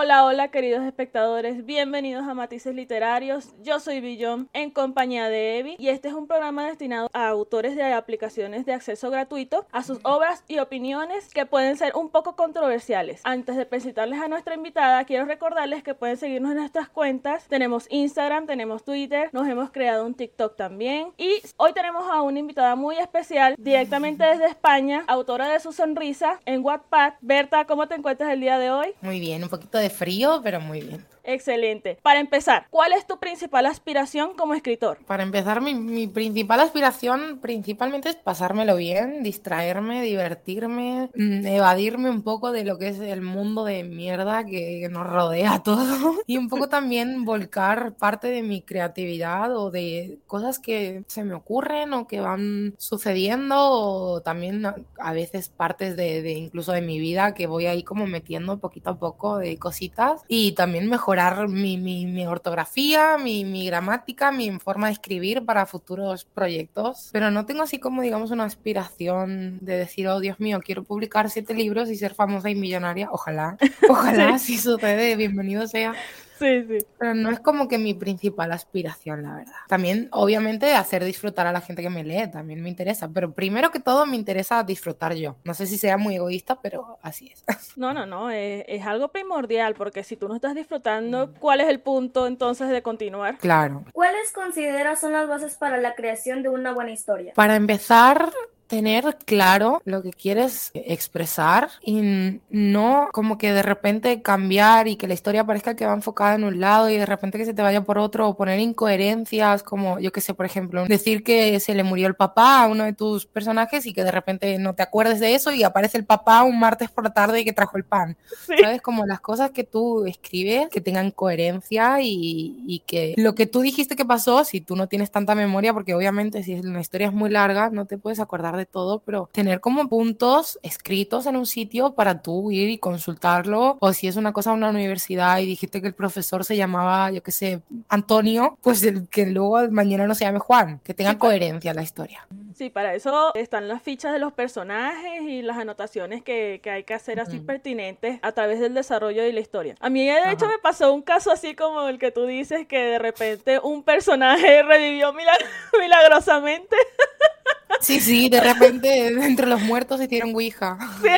Hola, hola queridos espectadores, bienvenidos a Matices Literarios. Yo soy Billón en compañía de Evi y este es un programa destinado a autores de aplicaciones de acceso gratuito a sus obras y opiniones que pueden ser un poco controversiales. Antes de presentarles a nuestra invitada, quiero recordarles que pueden seguirnos en nuestras cuentas. Tenemos Instagram, tenemos Twitter, nos hemos creado un TikTok también y hoy tenemos a una invitada muy especial directamente desde España, autora de Su Sonrisa en Wattpad. Berta, ¿cómo te encuentras el día de hoy? Muy bien, un poquito de frío, pero muy bien. Excelente. Para empezar, ¿cuál es tu principal aspiración como escritor? Para empezar, mi, principal aspiración principalmente es pasármelo bien, distraerme, divertirme, mm, evadirme un poco de lo que es el mundo de mierda que nos rodea a todos y un poco también volcar parte de mi creatividad o de cosas que se me ocurren o que van sucediendo o también a veces partes de, de incluso de mi vida que voy ahí como metiendo poquito a poco de cositas y también mejorar mi, ortografía, mi, gramática, mi forma de escribir para futuros proyectos. Pero no tengo así como, digamos, una aspiración de decir, oh Dios mío, quiero publicar siete libros y ser famosa y millonaria. Ojalá, ojalá, si sucede, bienvenido sea. Sí, sí. Pero no es como que mi principal aspiración, la verdad. También, obviamente, hacer disfrutar a la gente que me lee, también me interesa. Pero primero que todo, me interesa disfrutar yo. No sé si sea muy egoísta, pero así es. No, no, no, es, es algo primordial, porque si tú no estás disfrutando, ¿cuál es el punto entonces de continuar? Claro. ¿Cuáles consideras son las bases para la creación de una buena historia? Para empezar, tener claro lo que quieres expresar y no como que de repente cambiar y que la historia parezca que va enfocada en un lado y de repente que se te vaya por otro o poner incoherencias como yo que sé, por ejemplo, decir que se le murió el papá a uno de tus personajes y que de repente no te acuerdes de eso y aparece el papá un martes por la tarde y que trajo el pan. ¿Sabes? Como las cosas que tú escribes que tengan coherencia y, y que lo que tú dijiste que pasó, si tú no tienes tanta memoria, porque obviamente si una historia es muy larga, no te puedes acordar de todo, pero tener como puntos escritos en un sitio para tú ir y consultarlo, o si es una cosa una universidad y dijiste que el profesor se llamaba, yo qué sé, Antonio, pues el, que luego mañana no se llame Juan, que tenga coherencia la historia. Sí, para eso están las fichas de los personajes y las anotaciones que, que hay que hacer así pertinentes a través del desarrollo de la historia. A mí de hecho me pasó un caso así como el que tú dices que de repente un personaje revivió milagrosamente. Sí, sí, de repente entre los muertos hicieron Ouija.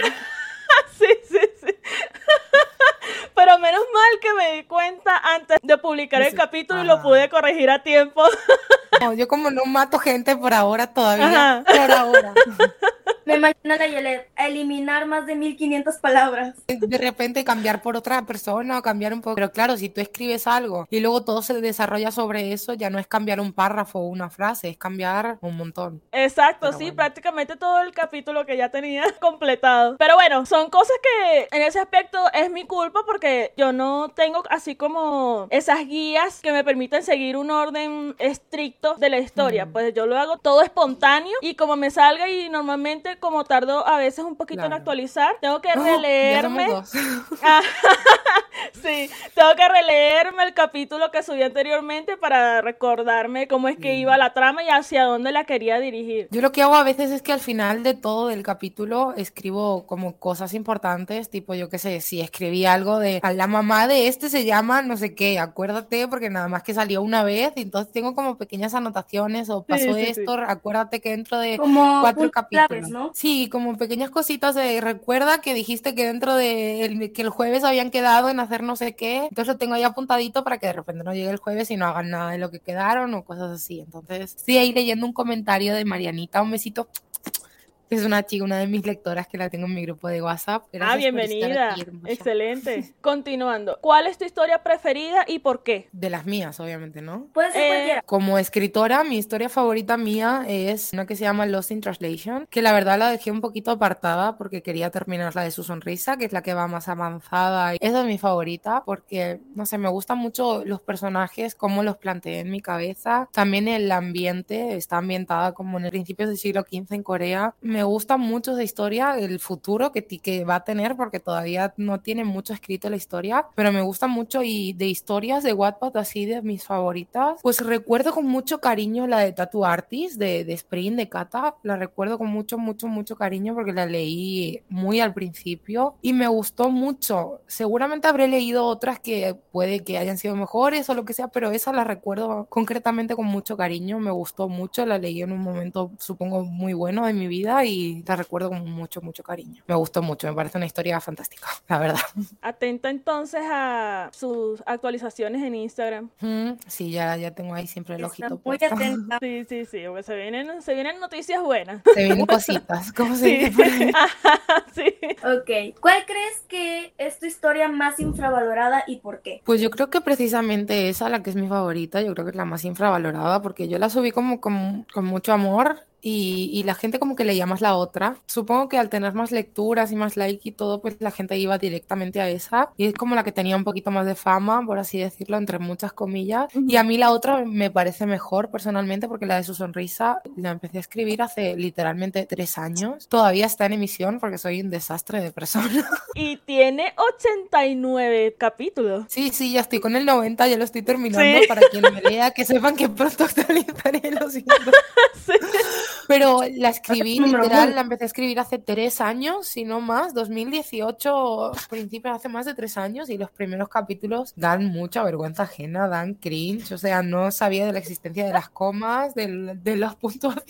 Sí, sí, sí. Pero menos mal que me di cuenta antes de publicar el capítulo y lo pude corregir a tiempo. No, yo como no mato gente por ahora todavía. Por ahora. Me imagino a eliminar más de 1500 palabras. De repente cambiar por otra persona o cambiar un poco. Pero claro, si tú escribes algo y luego todo se desarrolla sobre eso, ya no es cambiar un párrafo o una frase, es cambiar un montón. Exacto, sí, prácticamente todo el capítulo que ya tenía completado. Pero bueno, son cosas que en ese aspecto es mi culpa porque yo no tengo así como esas guías que me permiten seguir un orden estricto de la historia. Pues yo lo hago todo espontáneo y como me salga y normalmente como tardo a veces un poquito en actualizar, tengo que releerme. Ah, sí, tengo que releerme el capítulo que subí anteriormente para recordarme cómo es que iba la trama y hacia dónde la quería dirigir. Yo lo que hago a veces es que al final de todo el capítulo escribo como cosas importantes, tipo yo qué sé, si escribí algo de a la mamá de este se llama no sé qué, acuérdate porque nada más que salió una vez, y entonces tengo como pequeñas anotaciones o pasó esto, acuérdate que dentro de cuatro capítulos. ¿no? Sí, como pequeñas cositas de recuerda que dijiste que dentro de el, que el jueves habían quedado en hacer no sé qué, entonces lo tengo ahí apuntadito para que de repente no llegue el jueves y no hagan nada de lo que quedaron o cosas así. Entonces, estoy ahí leyendo un comentario de Marianita, un besito es una chica, una de mis lectoras que la tengo en mi grupo de WhatsApp. ah, bienvenida. Excelente. Continuando. ¿Cuál es tu historia preferida y por qué? De las mías, obviamente, ¿no? Puede ser cualquiera. Como escritora, mi historia favorita mía es una que se llama Lost in Translation, que la verdad la dejé un poquito apartada porque quería terminar la de su sonrisa, que es la que va más avanzada. Esa es mi favorita porque, no sé, me gustan mucho los personajes, cómo los planteé en mi cabeza. También el ambiente, está ambientada como en el principios del siglo XV en Corea. Me me gusta mucho esa historia, el futuro que, que va a tener, porque todavía no tiene mucho escrito la historia, pero me gusta mucho y de historias de Wattpad así de mis favoritas, pues recuerdo con mucho cariño la de Tattoo Artist, de, de Spring, de Kata, la recuerdo con mucho, mucho, mucho cariño porque la leí muy al principio y me gustó mucho. Seguramente habré leído otras que puede que hayan sido mejores o lo que sea, pero esa la recuerdo concretamente con mucho cariño, me gustó mucho, la leí en un momento supongo muy bueno de mi vida y la recuerdo con mucho, mucho cariño. Me gustó mucho, me parece una historia fantástica, la verdad. Atenta entonces a sus actualizaciones en Instagram. Mm, sí, ya, ya tengo ahí siempre el Está ojito muy puesto. atenta. Sí, sí, sí, porque se vienen, se vienen noticias buenas. Se vienen cositas, ¿cómo se Sí. dice ahí? sí. Ok. ¿Cuál crees que es tu historia más infravalorada y por qué? Pues yo creo que precisamente esa, la que es mi favorita, yo creo que es la más infravalorada, porque yo la subí como con, con mucho amor y, y la gente como que leía más la otra. Supongo que al tener más lecturas y más like y todo, pues la gente iba directamente a esa. Y es como la que tenía un poquito más de fama, por así decirlo, entre muchas comillas. Y a mí la otra me parece mejor personalmente, porque la de su sonrisa la empecé a escribir hace literalmente tres años. Todavía está en emisión porque soy un desastre de persona. Y tiene 89 capítulos. Sí, sí, ya estoy con el 90, ya lo estoy terminando. Sí. Para quien me lea, que sepan que pronto actualizaré, lo siento. Sí. Pero la escribí, literal, la empecé a escribir hace tres años, si no más, 2018, principios hace más de tres años, y los primeros capítulos dan mucha vergüenza ajena, dan cringe, o sea, no sabía de la existencia de las comas, del- de, las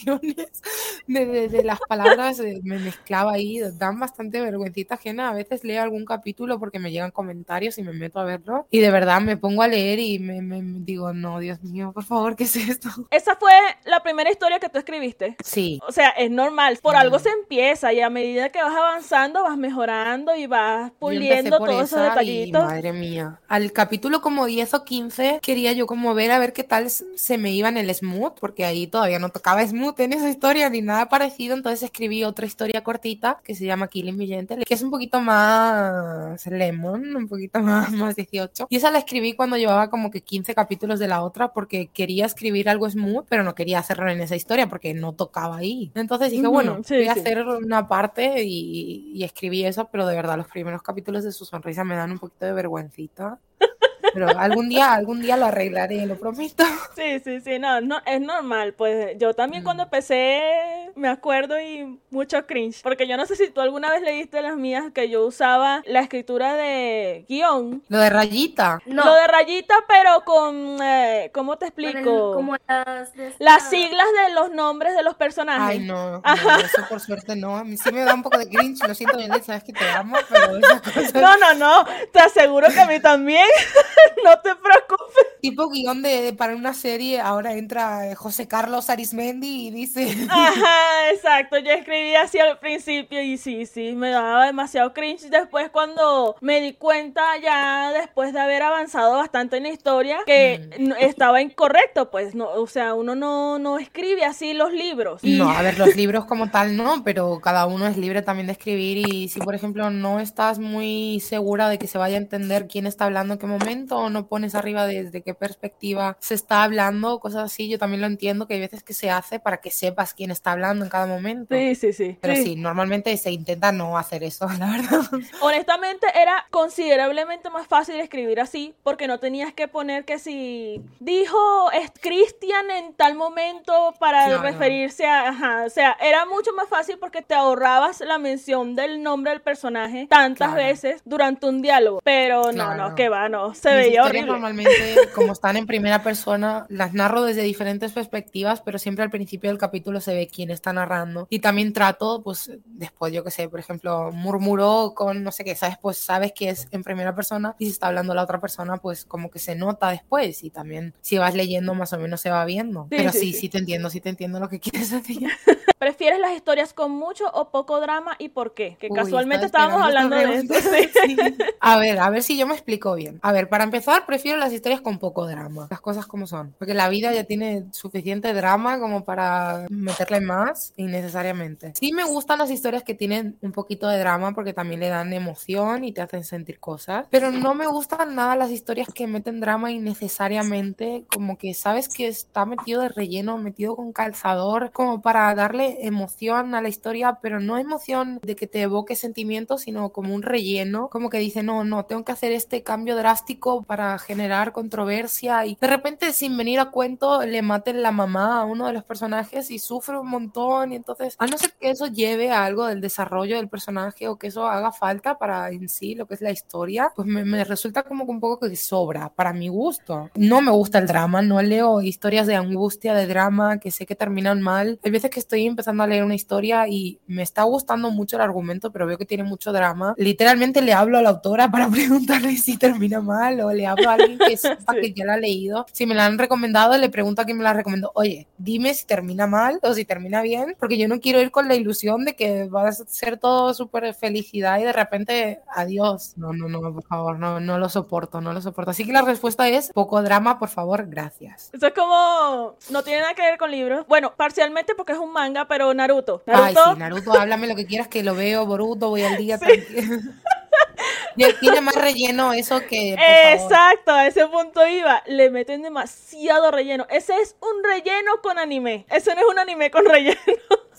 puntuaciones, de, de- de las palabras, eh, me mezclaba ahí, dan bastante vergüencita ajena, a veces leo algún capítulo porque me llegan comentarios y me meto a verlo, y de verdad me pongo a leer y me, me- me digo, no, Dios mío, por favor, ¿qué es esto? Esa fue la primera historia que tú escribiste. Sí. O sea, es normal. Por algo se empieza y a medida que vas avanzando vas mejorando y vas puliendo todos esos esa y, detallitos. madre mía. Al capítulo como 10 o 15 quería yo como ver a ver qué tal se me iba en el smooth, porque ahí todavía no tocaba smooth en esa historia ni nada parecido, entonces escribí otra historia cortita que se llama Killing Me Gentle, que es un poquito más lemon, un poquito más, más 18. Y esa la escribí cuando llevaba como que 15 capítulos de la otra porque quería escribir algo smooth, pero no quería hacerlo en esa historia porque no tocaba ahí. Entonces dije, bueno, sí, voy a sí. hacer una parte y, y escribí eso, pero de verdad los primeros capítulos de su sonrisa me dan un poquito de vergüencita. Pero algún día, algún día lo arreglaré, lo prometo. Sí, sí, sí, no, no, es normal, pues yo también cuando Mm. empecé me acuerdo y mucho cringe, porque yo no sé si tú alguna vez leíste las mías que yo usaba la escritura de guion, Lo de rayita. No. lo de rayita, pero con, eh, ¿cómo te el- explico? como las, de Las siglas de los nombres de los personajes. Ay, no, no, eso por suerte no. A mí sí me da un poco de cringe, lo siento, Belén, sabes que te amo, pero esas cosas No, no, no, te aseguro que a mí también, no te preocupes. tipo guion de, de- para una serie, ahora entra eh, José Carlos Arismendi y dice... Ajá, exacto. Yo escribí así al principio y sí, sí, me daba demasiado cringe. Después cuando me di cuenta ya después de haber avanzado bastante en la historia que Mm. estaba incorrecto, pues no, o sea, uno no, no escribe así los libros. No, a ver, los libros como tal no, pero cada uno es libre también de escribir y si, por ejemplo, no estás muy segura de que se vaya a entender quién está hablando en qué momento o no pones arriba desde qué perspectiva se está hablando, cosas así, yo también lo entiendo que hay veces que se hace para que sepas quién está hablando en cada momento. Sí, sí, sí. Pero sí. sí, normalmente se intenta no hacer eso, la verdad. Honestamente era considerablemente más fácil escribir así porque no tenías que poner que si dijo es Christian en tal momento para referirse a, ajá, o sea, era mucho más fácil porque te ahorrabas la mención del nombre del personaje tantas Claro. veces durante un diálogo, pero no, Claro. no, que va, no, se veía horrible. Normalmente, como están en primera persona, las narro desde diferentes perspectivas, pero siempre al principio del capítulo se ve quién está narrando. Y también trato, pues, después, yo que sé, por ejemplo, murmuró con no sé qué, ¿sabes? Pues sabes que es en primera persona y si está hablando la otra persona, pues como que se nota después. Y también, si vas leyendo, más o menos se va viendo. Sí, pero sí, sí, sí. te entiendo, sí te entiendo lo que quieres decir. ¿Prefieres las historias con mucho o poco drama y por qué? Que Uy, casualmente estábamos hablando de esto. sí. A ver, a ver si yo me explico bien. A ver, para empezar, prefiero las historias con poco drama. Las cosas como son. Porque la vida ya tiene suficiente drama como para meterle más innecesariamente. Sí me gustan las historias que tienen un poquito de drama porque también le dan emoción y te hacen sentir cosas. Pero no me gustan nada las historias que meten drama innecesariamente. Como que sabes que está metido de relleno, metido con calzador, como para darle emoción a la historia, pero no emoción de que te evoque sentimientos, sino como un relleno. Como que dice, no, no, tengo que hacer este cambio drástico para generar controversia y de repente sin venir a cuento le maten la mamá a uno de los personajes y sufre un montón y entonces a no ser que eso lleve a algo del desarrollo del personaje o que eso haga falta para en sí lo que es la historia, pues me, me resulta como que un poco que sobra para mi gusto. No me gusta el drama, no leo historias de angustia, de drama que sé que terminan mal. Hay veces que estoy empezando a leer una historia y me está gustando mucho el argumento, pero veo que tiene mucho drama. Literalmente le hablo a la autora para preguntarle si termina mal o le hablo a alguien que sepa que ya la ha leído. Si me la han recomendado, le pregunto a quien me la recomendó, oye, dime si termina mal o si termina bien, porque yo no quiero ir con la ilusión de que va a ser todo súper felicidad y de repente, adiós. No, no, no, por favor, no, no lo soporto, no lo soporto. Así que la respuesta es poco drama, por favor, gracias. Eso es como. No tiene nada que ver con libros. Bueno, parcialmente porque es un manga, pero Naruto. Naruto. Ay, sí, Naruto, háblame lo que quieras que lo veo, Boruto, voy al día. Y tiene más relleno eso que. Exacto, a ese punto iba. Le meten demasiado relleno. Ese es un relleno con anime. Ese no es un anime con relleno.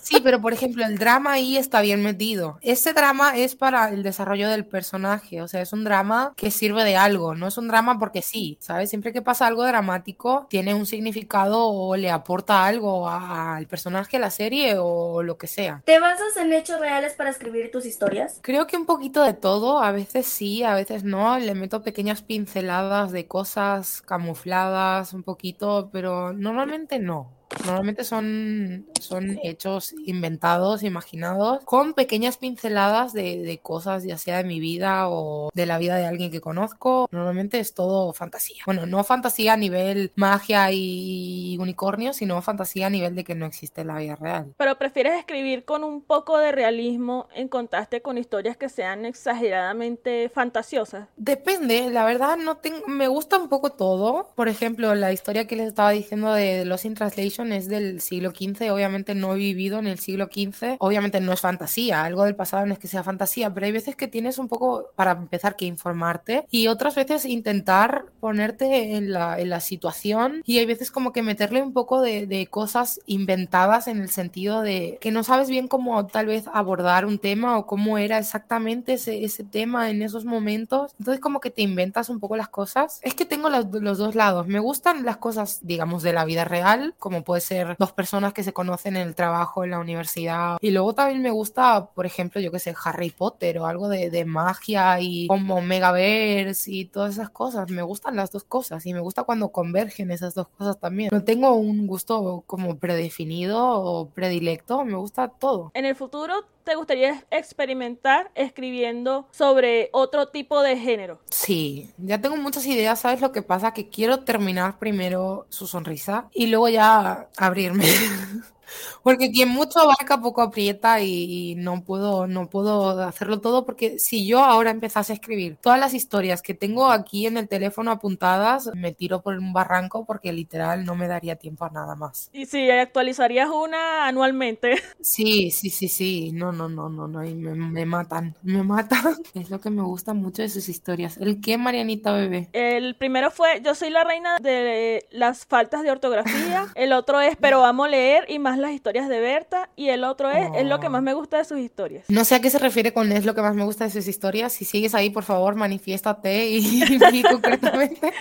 Sí, pero por ejemplo, el drama ahí está bien metido. Ese drama es para el desarrollo del personaje, o sea, es un drama que sirve de algo, no es un drama porque sí, ¿sabes? Siempre que pasa algo dramático, tiene un significado o le aporta algo al personaje, a la serie o lo que sea. ¿Te basas en hechos reales para escribir tus historias? Creo que un poquito de todo, a veces sí, a veces no, le meto pequeñas pinceladas de cosas camufladas un poquito, pero normalmente no. Normalmente son, son hechos inventados, imaginados, con pequeñas pinceladas de, de cosas, ya sea de mi vida o de la vida de alguien que conozco. Normalmente es todo fantasía. Bueno, no fantasía a nivel magia y unicornio, sino fantasía a nivel de que no existe la vida real. Pero prefieres escribir con un poco de realismo en contraste con historias que sean exageradamente fantasiosas. Depende, la verdad no tengo, me gusta un poco todo. Por ejemplo, la historia que les estaba diciendo de Lost in Translation es del siglo XV, obviamente no he vivido en el siglo XV, obviamente no es fantasía, algo del pasado no es que sea fantasía, pero hay veces que tienes un poco, para empezar, que informarte y otras veces intentar ponerte en la, en la situación y hay veces como que meterle un poco de, de cosas inventadas en el sentido de que no sabes bien cómo tal vez abordar un tema o cómo era exactamente ese, ese tema en esos momentos. Entonces como que te inventas un poco las cosas. Es que tengo los, los dos lados. Me gustan las cosas, digamos, de la vida real, como puede ser dos personas que se conocen en el trabajo, en la universidad. Y luego también me gusta, por ejemplo, yo que sé, Harry Potter o algo de, de magia y como Megaverse y todas esas cosas. Me gustan las dos cosas y me gusta cuando convergen esas dos cosas también. No tengo un gusto como predefinido o predilecto, me gusta todo. En el futuro, ¿te gustaría experimentar escribiendo sobre otro tipo de género? Sí, ya tengo muchas ideas, ¿sabes lo que pasa? Que quiero terminar primero su sonrisa y luego ya abrirme. Porque quien mucho abarca poco aprieta y, y no puedo, no puedo hacerlo todo porque si yo ahora empezase a escribir todas las historias que tengo aquí en el teléfono apuntadas, me tiro por un barranco porque literal no me daría tiempo a nada más. Y si actualizarías una anualmente. Sí, sí, sí, sí. No, no, no, no, no. y me, me matan, me matan. Es lo que me gusta mucho de sus historias. ¿El qué, Marianita Bebé? El primero fue Yo soy la reina de las faltas de ortografía. El otro es Pero amo leer y más las historias de Berta. Y el otro es Es lo que más me gusta de sus historias. No sé a qué se refiere con es lo que más me gusta de sus historias. Si sigues ahí, por favor, manifiéstate y, y concretamente.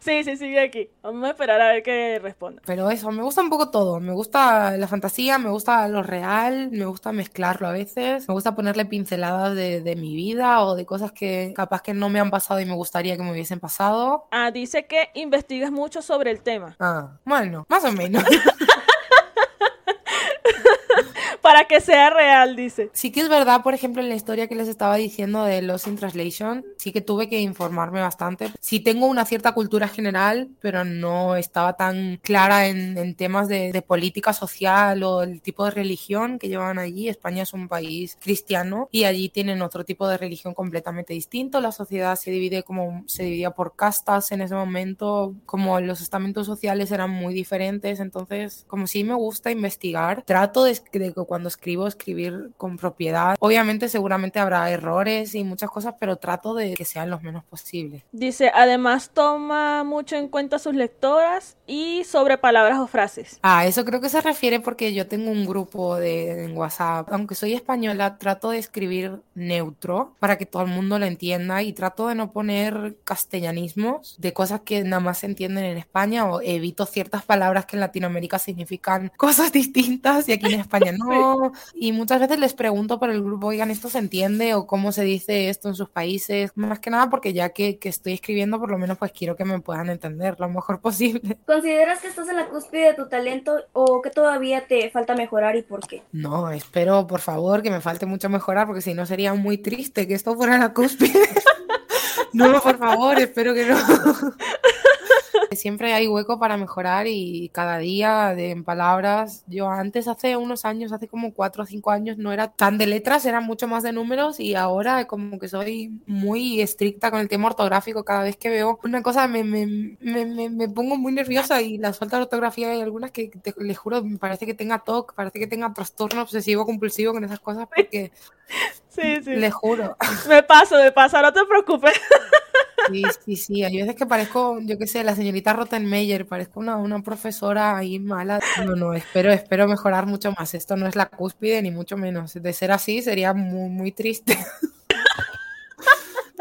Sí, sí, sigue aquí. Vamos a esperar a ver qué responde. Pero eso, me gusta un poco todo. Me gusta la fantasía, me gusta lo real, me gusta mezclarlo a veces. Me gusta ponerle pinceladas de, de mi vida o de cosas que capaz que no me han pasado y me gustaría que me hubiesen pasado. Ah, dice que investigas mucho sobre el tema. Ah, bueno, más o menos. para que sea real, dice. Sí que es verdad, por ejemplo, en la historia que les estaba diciendo de Los in Translation, sí que tuve que informarme bastante. Sí tengo una cierta cultura general, pero no estaba tan clara en, en temas de, de, política social o el tipo de religión que llevan allí. España es un país cristiano y allí tienen otro tipo de religión completamente distinto. La sociedad se divide como se dividía por castas en ese momento, como los estamentos sociales eran muy diferentes. Entonces, como sí me gusta investigar, trato de, de cuando escribo, escribir con propiedad. Obviamente, seguramente habrá errores y muchas cosas, pero trato de que sean los menos posibles. Dice, además toma mucho en cuenta sus lectoras y sobre palabras o frases. Ah, eso creo que se refiere porque yo tengo un grupo de, en WhatsApp. Aunque soy española, trato de escribir neutro para que todo el mundo lo entienda y trato de no poner castellanismos de cosas que nada más se entienden en España o evito ciertas palabras que en Latinoamérica significan cosas distintas y aquí en España no. Y muchas veces les pregunto por el grupo, oigan, ¿esto se entiende o cómo se dice esto en sus países? Más que nada porque ya que, que estoy escribiendo, por lo menos pues quiero que me puedan entender lo mejor posible. ¿Consideras que estás en la cúspide de tu talento o que todavía te falta mejorar y por qué? No, espero por favor que me falte mucho mejorar porque si no sería muy triste que esto fuera la cúspide. no, por favor, espero que no. Siempre hay hueco para mejorar y cada día de, en palabras, yo antes hace unos años, hace como cuatro o cinco años, no era tan de letras, era mucho más de números y ahora como que soy muy estricta con el tema ortográfico. Cada vez que veo una cosa me, me, me, me pongo muy nerviosa y las faltas de ortografía hay algunas que te, les juro, me parece que tenga TOC, parece que tenga trastorno obsesivo compulsivo con esas cosas porque... Sí, sí. Les juro. Me paso, me pasa, no te preocupes. Sí, sí, sí. Hay veces que parezco, yo qué sé, la señorita Rottenmeier, parezco una, una profesora ahí mala. No, no, espero, espero mejorar mucho más. Esto no es la cúspide, ni mucho menos. De ser así, sería muy, muy triste.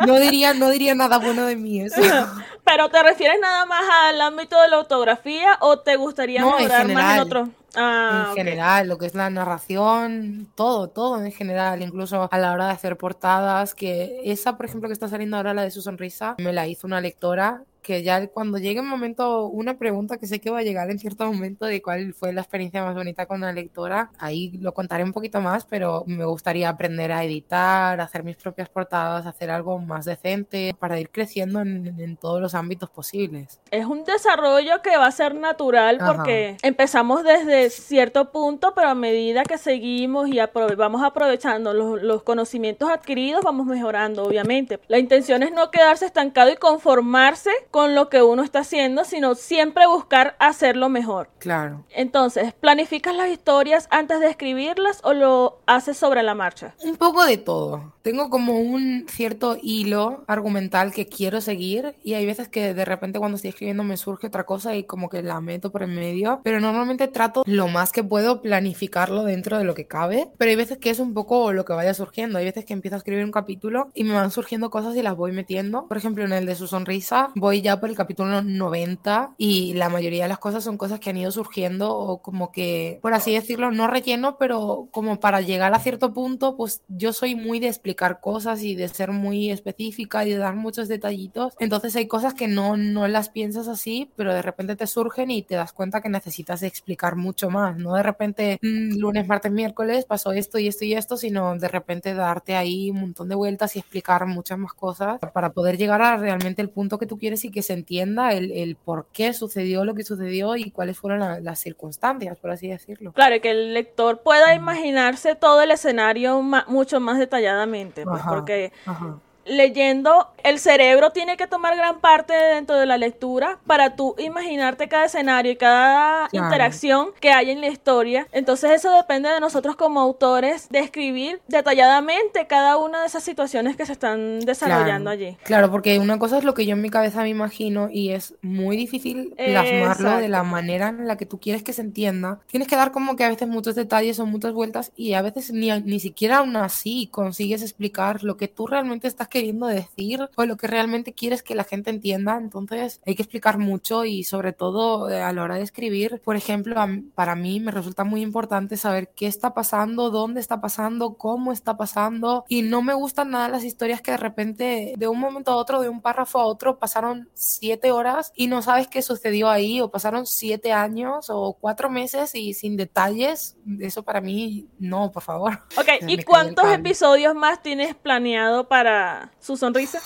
No diría, no diría nada bueno de mí eso. Pero ¿te refieres nada más al ámbito de la ortografía o te gustaría No, en más en otro? Ah, en general, lo que es la narración, todo, todo en general, incluso a la hora de hacer portadas, que esa, por ejemplo, que está saliendo ahora, la de su sonrisa, me la hizo una lectora que ya cuando llegue un momento, una pregunta que sé que va a llegar en cierto momento de cuál fue la experiencia más bonita con la lectora, ahí lo contaré un poquito más, pero me gustaría aprender a editar, hacer mis propias portadas, hacer algo más decente para ir creciendo en, en todos los ámbitos posibles. Es un desarrollo que va a ser natural Ajá. porque empezamos desde cierto punto, pero a medida que seguimos y aprove- vamos aprovechando los, los conocimientos adquiridos, vamos mejorando, obviamente. La intención es no quedarse estancado y conformarse con lo que uno está haciendo, sino siempre buscar hacerlo mejor. Claro. Entonces, ¿planificas las historias antes de escribirlas o lo haces sobre la marcha? Un poco de todo. Tengo como un cierto hilo argumental que quiero seguir y hay veces que de repente cuando estoy escribiendo me surge otra cosa y como que la meto por en medio, pero normalmente trato lo más que puedo planificarlo dentro de lo que cabe, pero hay veces que es un poco lo que vaya surgiendo. Hay veces que empiezo a escribir un capítulo y me van surgiendo cosas y las voy metiendo. Por ejemplo, en el de su sonrisa voy ya por el capítulo 90 y la mayoría de las cosas son cosas que han ido surgiendo o como que, por así decirlo, no relleno, pero como para llegar a cierto punto, pues yo soy muy de explicar cosas y de ser muy específica y de dar muchos detallitos. Entonces hay cosas que no, no las piensas así, pero de repente te surgen y te das cuenta que necesitas explicar mucho más, no de repente mm, lunes, martes, miércoles pasó esto y esto y esto, sino de repente darte ahí un montón de vueltas y explicar muchas más cosas para poder llegar a realmente el punto que tú quieres y que se entienda el, el por qué sucedió lo que sucedió y cuáles fueron la- las circunstancias, por así decirlo. Claro, y que el lector pueda imaginarse todo el escenario ma- mucho más detalladamente, pues, Ajá. porque Ajá. Leyendo, el cerebro tiene que tomar gran parte dentro de la lectura para tú imaginarte cada escenario y cada Claro. interacción que hay en la historia. Entonces eso depende de nosotros como autores de escribir detalladamente cada una de esas situaciones que se están desarrollando Claro, allí. Claro, porque una cosa es lo que yo en mi cabeza me imagino y es muy difícil plasmarlo de la Exacto. manera en la que tú quieres que se entienda. Tienes que dar como que a veces muchos detalles o muchas vueltas y a veces ni, ni siquiera aún así consigues explicar lo que tú realmente estás queriendo queriendo decir o lo que realmente quieres que la gente entienda. Entonces hay que explicar mucho y sobre todo eh, a la hora de escribir, por ejemplo, para mí me resulta muy importante saber qué está pasando, dónde está pasando, cómo está pasando y no me gustan nada las historias que de repente de un momento a otro, de un párrafo a otro, pasaron siete horas y no sabes qué sucedió ahí o pasaron siete años o cuatro meses y sin detalles. Eso para mí, no, por favor. Ok, ¿y cuántos episodios más tienes planeado para su sonrisa?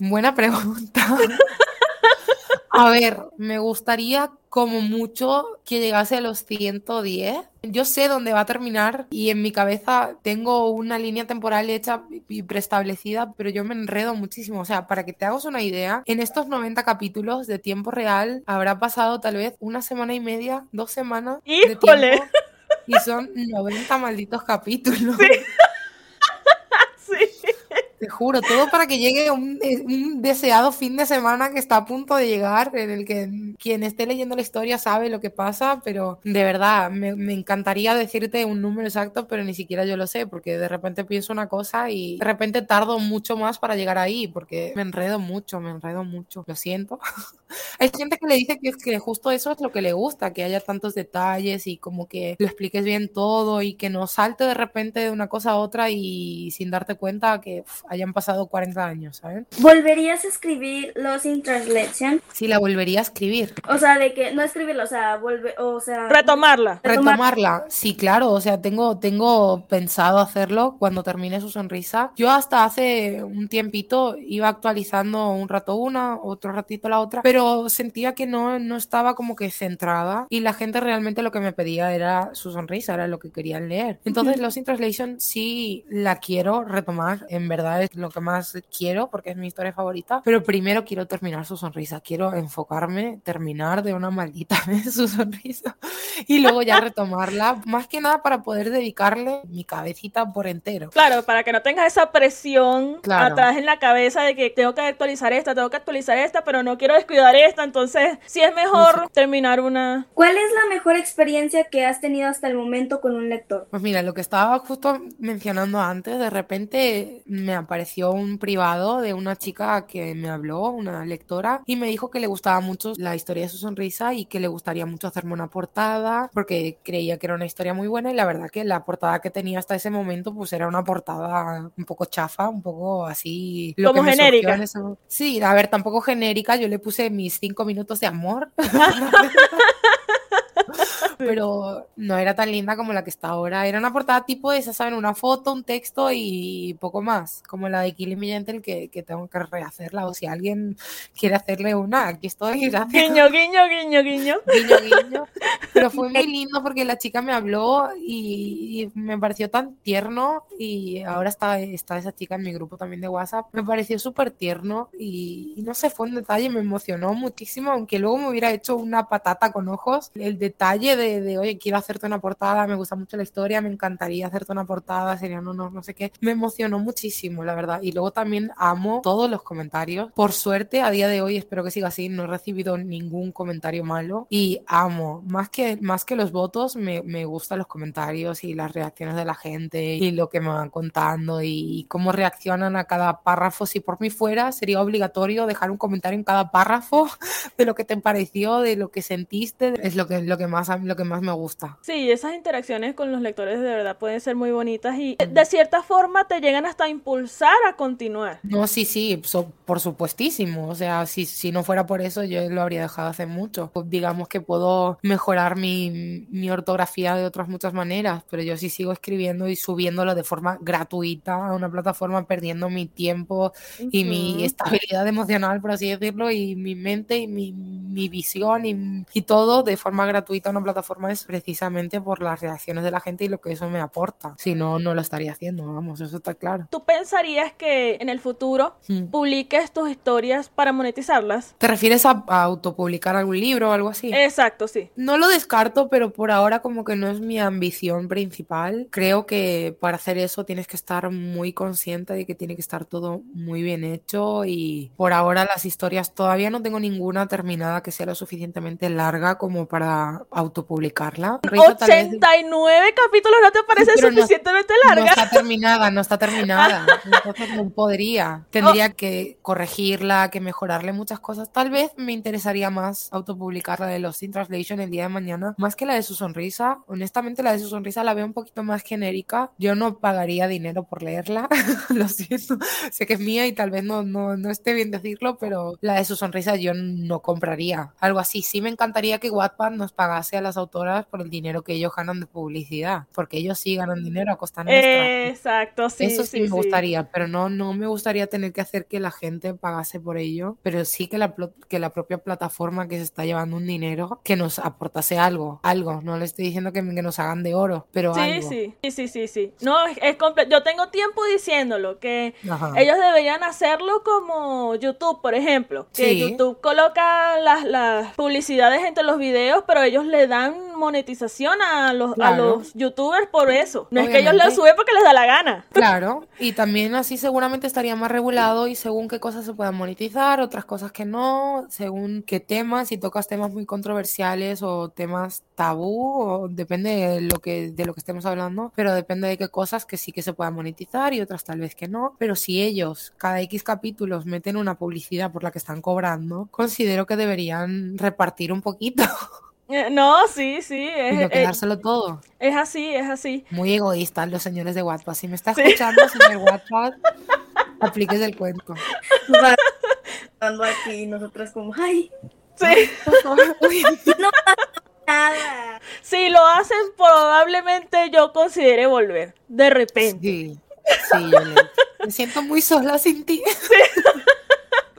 Buena pregunta. A ver, me gustaría como mucho que llegase a los 110. Yo sé dónde va a terminar y en mi cabeza tengo una línea temporal hecha y preestablecida, pero yo me enredo muchísimo. O sea, para que te hagas una idea, en estos 90 capítulos de tiempo real habrá pasado tal vez una semana y media, dos semanas. ¡Híjole! y son 90 malditos capítulos. sí. Te juro, todo para que llegue un, eh, un, deseado fin de semana que está a punto de llegar, en el que quien esté leyendo la historia sabe lo que pasa, pero de verdad, me, me, encantaría decirte un número exacto, pero ni siquiera yo lo sé, porque de repente pienso una cosa y de repente tardo mucho más para llegar ahí, porque me enredo mucho, me enredo mucho, lo siento. Hay gente que le dice que, que justo eso es lo que le gusta, que haya tantos detalles y como que lo expliques bien todo y que no salte de repente de una cosa a otra y sin darte cuenta que hayan pasado 40 años, ¿sabes? ¿Volverías a escribir Lost in Translation? Sí, la volvería a escribir. O sea, de que no escribirla, o sea, volver, o sea, retomarla. Retomarla, sí, claro, o sea, tengo, tengo pensado hacerlo cuando termine su sonrisa. Yo hasta hace un tiempito iba actualizando un rato una, otro ratito la otra, pero sentía que no, no estaba como que centrada y la gente realmente lo que me pedía era su sonrisa, era lo que querían leer. Entonces, Lost in Translation sí la quiero retomar, en verdad es lo que más quiero porque es mi historia favorita, pero primero quiero terminar su sonrisa, quiero enfocarme, terminar de una maldita vez su sonrisa y luego ya retomarla, más que nada para poder dedicarle mi cabecita por entero. Claro, para que no tengas esa presión atrás en la cabeza de que tengo que actualizar esta, tengo que actualizar esta, pero no quiero descuidar esta, entonces sí es mejor terminar una... ¿Cuál es la mejor experiencia que has tenido hasta el momento con un lector? Pues mira, lo que estaba justo mencionando antes, de repente me apareció un privado de una chica que me habló, una lectora, y me dijo que le gustaba mucho la historia de su sonrisa y que le gustaría mucho hacerme una portada porque creía que era una historia muy buena y la verdad que la portada que tenía hasta ese momento pues era una portada un poco chafa, un poco así... Lo Como genérica. Ese... Sí, a ver, tampoco genérica, yo le puse mis cinco minutos de amor. pero no era tan linda como la que está ahora. Era una portada tipo de esa, ¿saben? Una foto, un texto y poco más, como la de Killing Me Gentle que, que tengo que rehacerla. O si alguien quiere hacerle una, aquí estoy. Gracias. Guiño, guiño, guiño, guiño. Guiño, guiño. Pero fue muy lindo porque la chica me habló y, y me pareció tan tierno y ahora está, está esa chica en mi grupo también de WhatsApp. Me pareció súper tierno y, y no sé, fue un detalle, me emocionó muchísimo, aunque luego me hubiera hecho una patata con ojos. El detalle de de, oye, quiero hacerte una portada, me gusta mucho la historia, me encantaría hacerte una portada, sería un honor, no sé qué. Me emocionó muchísimo, la verdad. Y luego también amo todos los comentarios. Por suerte, a día de hoy, espero que siga así, no he recibido ningún comentario malo. Y amo, más que, más que los votos, me, me gustan los comentarios y las reacciones de la gente y lo que me van contando y cómo reaccionan a cada párrafo. Si por mí fuera, sería obligatorio dejar un comentario en cada párrafo de lo que te pareció, de lo que sentiste. Es lo que, lo que más lo que más me gusta. Sí, esas interacciones con los lectores de verdad pueden ser muy bonitas y de cierta forma te llegan hasta a impulsar a continuar. No, sí, sí, so, por supuestísimo. O sea, si, si no fuera por eso, yo lo habría dejado hace mucho. Pues digamos que puedo mejorar mi, mi ortografía de otras muchas maneras, pero yo sí sigo escribiendo y subiéndolo de forma gratuita a una plataforma, perdiendo mi tiempo uh -huh. y mi estabilidad emocional, por así decirlo, y mi mente y mi, mi visión y, y todo de forma gratuita a una plataforma es precisamente por las reacciones de la gente y lo que eso me aporta. Si no, no lo estaría haciendo, vamos, eso está claro. ¿Tú pensarías que en el futuro hmm. publiques tus historias para monetizarlas? ¿Te refieres a, a, autopublicar algún libro o algo así? Exacto, sí. No lo descarto, pero por ahora como que no es mi ambición principal. Creo que para hacer eso tienes que estar muy consciente de que tiene que estar todo muy bien hecho y por ahora las historias todavía no tengo ninguna terminada que sea lo suficientemente larga como para autopublicarla. Vez- 89 capítulos no te parece no- suficientemente No larga. está terminada, no está terminada. Entonces no podría. Tendría que corregirla, que mejorarle muchas cosas. Tal vez me interesaría más autopublicar la de Lost in Translation el día de mañana, más que la de su sonrisa. Honestamente, la de su sonrisa la veo un poquito más genérica. Yo no pagaría dinero por leerla. Lo siento. Sé que es mía y tal vez no, no, no esté bien decirlo, pero la de su sonrisa yo no compraría. Algo así. Sí me encantaría que Wattpad nos pagase a las autoras por el dinero que ellos ganan de publicidad, porque ellos sí ganan dinero a costa nuestra. Exacto, sí. Eso sí, sí, me sí. gustaría, pero no, no me gustaría tener que hacer que la gente pagase por ello, pero sí que la, que la propia plataforma que se está llevando un dinero, que nos aportase algo, algo, no le estoy diciendo que, que nos hagan de oro, pero Sí, algo. sí, sí, sí, sí, sí. No, es, es Yo tengo tiempo diciéndolo, que Ajá. ellos deberían hacerlo como YouTube, por ejemplo. Que Sí. YouTube coloca las, las publicidades entre los videos, pero ellos le dan monetización a los, a los youtubers por eso. No es que ellos lo suben porque les da la gana. Claro, y también así seguramente estaría más regulado y según qué cosas se puedan monetizar, otras cosas que no, según qué temas, si tocas temas muy controversiales o temas tabú, o depende de lo que, de lo que estemos hablando, pero depende de qué cosas que sí que se puedan monetizar y otras tal vez que no. Pero si ellos cada X capítulos meten una publicidad por la que están cobrando, considero que deberían repartir un poquito No, sí, sí, y es, no quedárselo todo. es así, es así. Muy egoístas los señores de Wattpad. Si me está Sí. escuchando, señor Wattpad, apliques el cuento. Ando aquí y nosotros como, ay, Sí, nada. si lo hacen, probablemente yo considere volver. De repente. Sí, sí, Yolette. Me siento muy sola sin ti.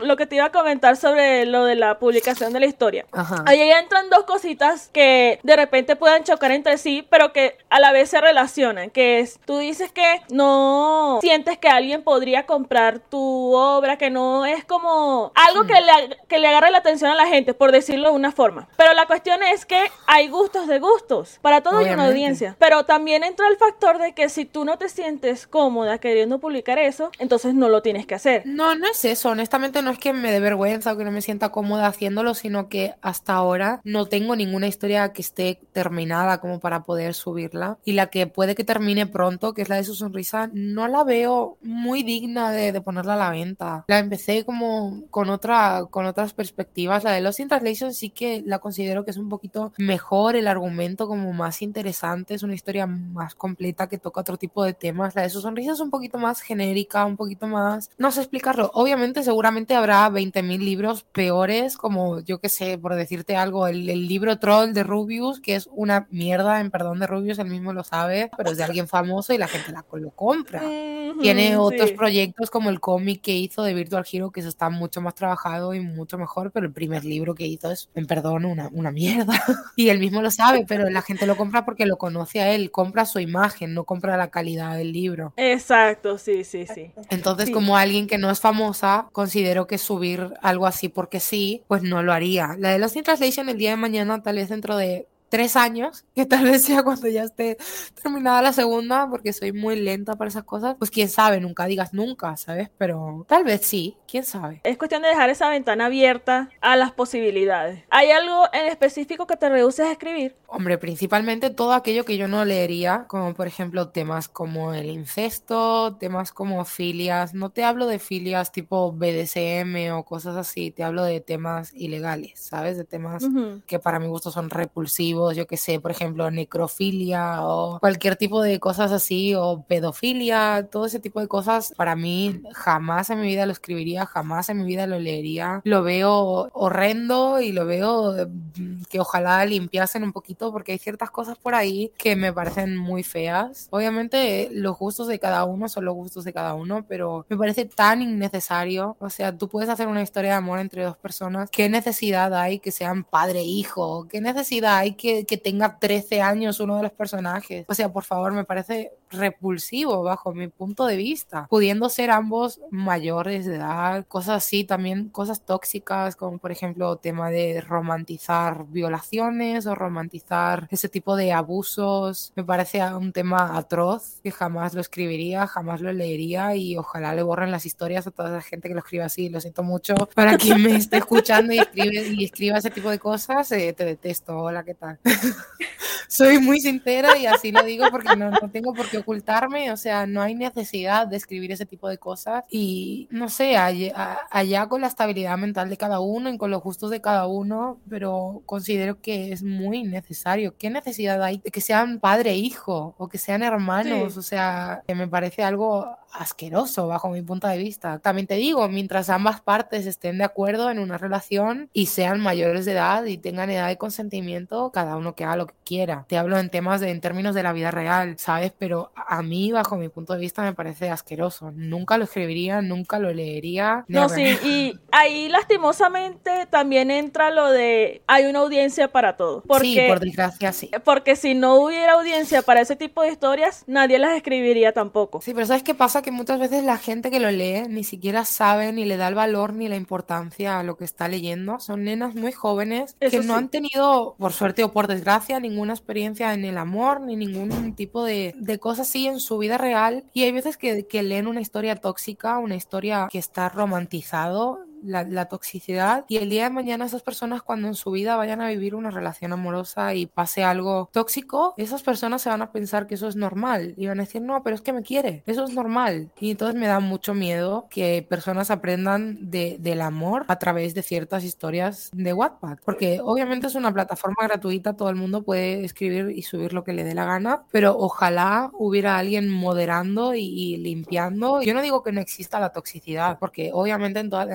Lo que te iba a comentar sobre lo de la publicación de la historia. Ajá. Ahí entran dos cositas que de repente puedan chocar entre sí, pero que a la vez se relacionan. Que es, tú dices que no sientes que alguien podría comprar tu obra, que no es como algo que, le, que le agarre la atención a la gente, por decirlo de una forma. Pero la cuestión es que hay gustos de gustos. Para todo hay una Obviamente. audiencia. Pero también entra el factor de que si tú no te sientes cómoda queriendo publicar eso, entonces no lo tienes que hacer. No, no es eso. Honestamente, no es que me dé vergüenza o que no me sienta cómoda haciéndolo, sino que hasta ahora no tengo ninguna historia que esté terminada como para poder subirla. Y la que puede que termine pronto, que es la de su sonrisa, no la veo muy digna de, de ponerla a la venta. La empecé como con otra, con otras perspectivas. La de Lost in Translation sí que la considero que es un poquito mejor, el argumento como más interesante, es una historia más completa que toca otro tipo de temas. La de su sonrisa es un poquito más genérica, un poquito más... No sé explicarlo. Obviamente seguramente habrá 20.000 libros peores, como yo que sé, por decirte algo, el, el libro Troll de Rubius, que es una mierda, en perdón de Rubius, él mismo lo sabe, pero es de alguien famoso y la gente la, lo compra. Ujú, Tiene otros sí. proyectos como el cómic que hizo de Virtual Hero, que eso está mucho más trabajado y mucho mejor, pero el primer libro que hizo es, en perdón, una, una mierda. y él mismo lo sabe, pero la gente lo compra porque lo conoce a él, compra su imagen, no compra la calidad del libro. Exacto, sí, sí, sí. Entonces, Sí. como alguien que no es famosa, considero que subir algo así porque sí, pues no lo haría. La de Lost in Translation el día de mañana, tal vez dentro de tres años, que tal vez sea cuando ya esté terminada la segunda, porque soy muy lenta para esas cosas, pues quién sabe, nunca digas nunca, ¿sabes? Pero tal vez sí, quién sabe. Es cuestión de dejar esa ventana abierta a las posibilidades. ¿Hay algo en específico que te reduces a escribir? Hombre, principalmente todo aquello que yo no leería, como por ejemplo temas como el incesto, temas como filias. No te hablo de filias tipo BDSM o cosas así, te hablo de temas ilegales, ¿sabes? De temas Ujú. que para mi gusto son repulsivos, yo que sé, por ejemplo, necrofilia o cualquier tipo de cosas así, o pedofilia, todo ese tipo de cosas, para mí jamás en mi vida lo escribiría, jamás en mi vida lo leería. Lo veo horrendo y lo veo mm, que ojalá limpiasen un poquito porque hay ciertas cosas por ahí que me parecen muy feas. Obviamente los gustos de cada uno son los gustos de cada uno, pero me parece tan innecesario. O sea, tú puedes hacer una historia de amor entre dos personas. ¿Qué necesidad hay que sean padre e hijo? ¿Qué necesidad hay que, que tenga 13 años uno de los personajes? O sea, por favor, me parece repulsivo bajo mi punto de vista, pudiendo ser ambos mayores de edad, cosas así, también cosas tóxicas como por ejemplo tema de romantizar violaciones o romantizar ese tipo de abusos, me parece un tema atroz que jamás lo escribiría, jamás lo leería y ojalá le borren las historias a toda la gente que lo escribe así, lo siento mucho para quien me esté escuchando y, escribe, y escriba ese tipo de cosas, eh, te detesto, hola, ¿qué tal? Soy muy sincera y así lo digo porque no, no tengo por qué ocultarme, o sea, no hay necesidad de escribir ese tipo de cosas y no sé, allá, allá con la estabilidad mental de cada uno y con los gustos de cada uno, pero considero que es muy necesario. ¿Qué necesidad hay de que sean padre e hijo o que sean hermanos? O sea, que me parece algo asqueroso bajo mi punto de vista. También te digo, mientras ambas partes estén de acuerdo en una relación y sean mayores de edad y tengan edad de consentimiento, cada uno que haga lo que quiera. Te hablo en temas de en términos de la vida real, ¿sabes? Pero a mí bajo mi punto de vista me parece asqueroso. Nunca lo escribiría, nunca lo leería. No, sí, y ahí lastimosamente también entra lo de hay una audiencia para todo. Porque, sí, por desgracia sí. Porque si no hubiera audiencia para ese tipo de historias, nadie las escribiría tampoco. Sí, pero ¿sabes qué pasa? que muchas veces la gente que lo lee ni siquiera sabe ni le da el valor ni la importancia a lo que está leyendo. Son nenas muy jóvenes que no han tenido, por suerte o por desgracia, ninguna experiencia en el amor ni ningún tipo de, de así en su vida real. Y hay veces que, que leen una historia tóxica, una historia que está romantizado la, toxicidad y el día de mañana esas personas cuando en su vida vayan a vivir una relación amorosa y pase algo tóxico, esas personas se van a pensar que eso es normal y van a decir, no, pero es que me quiere, eso es normal. Y entonces me da mucho miedo que personas aprendan de, del amor a través de ciertas historias de Wattpad, porque obviamente es una plataforma gratuita, todo el mundo puede escribir y subir lo que le dé la gana, pero ojalá hubiera alguien moderando y, limpiando. Yo no digo que no exista la toxicidad, porque obviamente en toda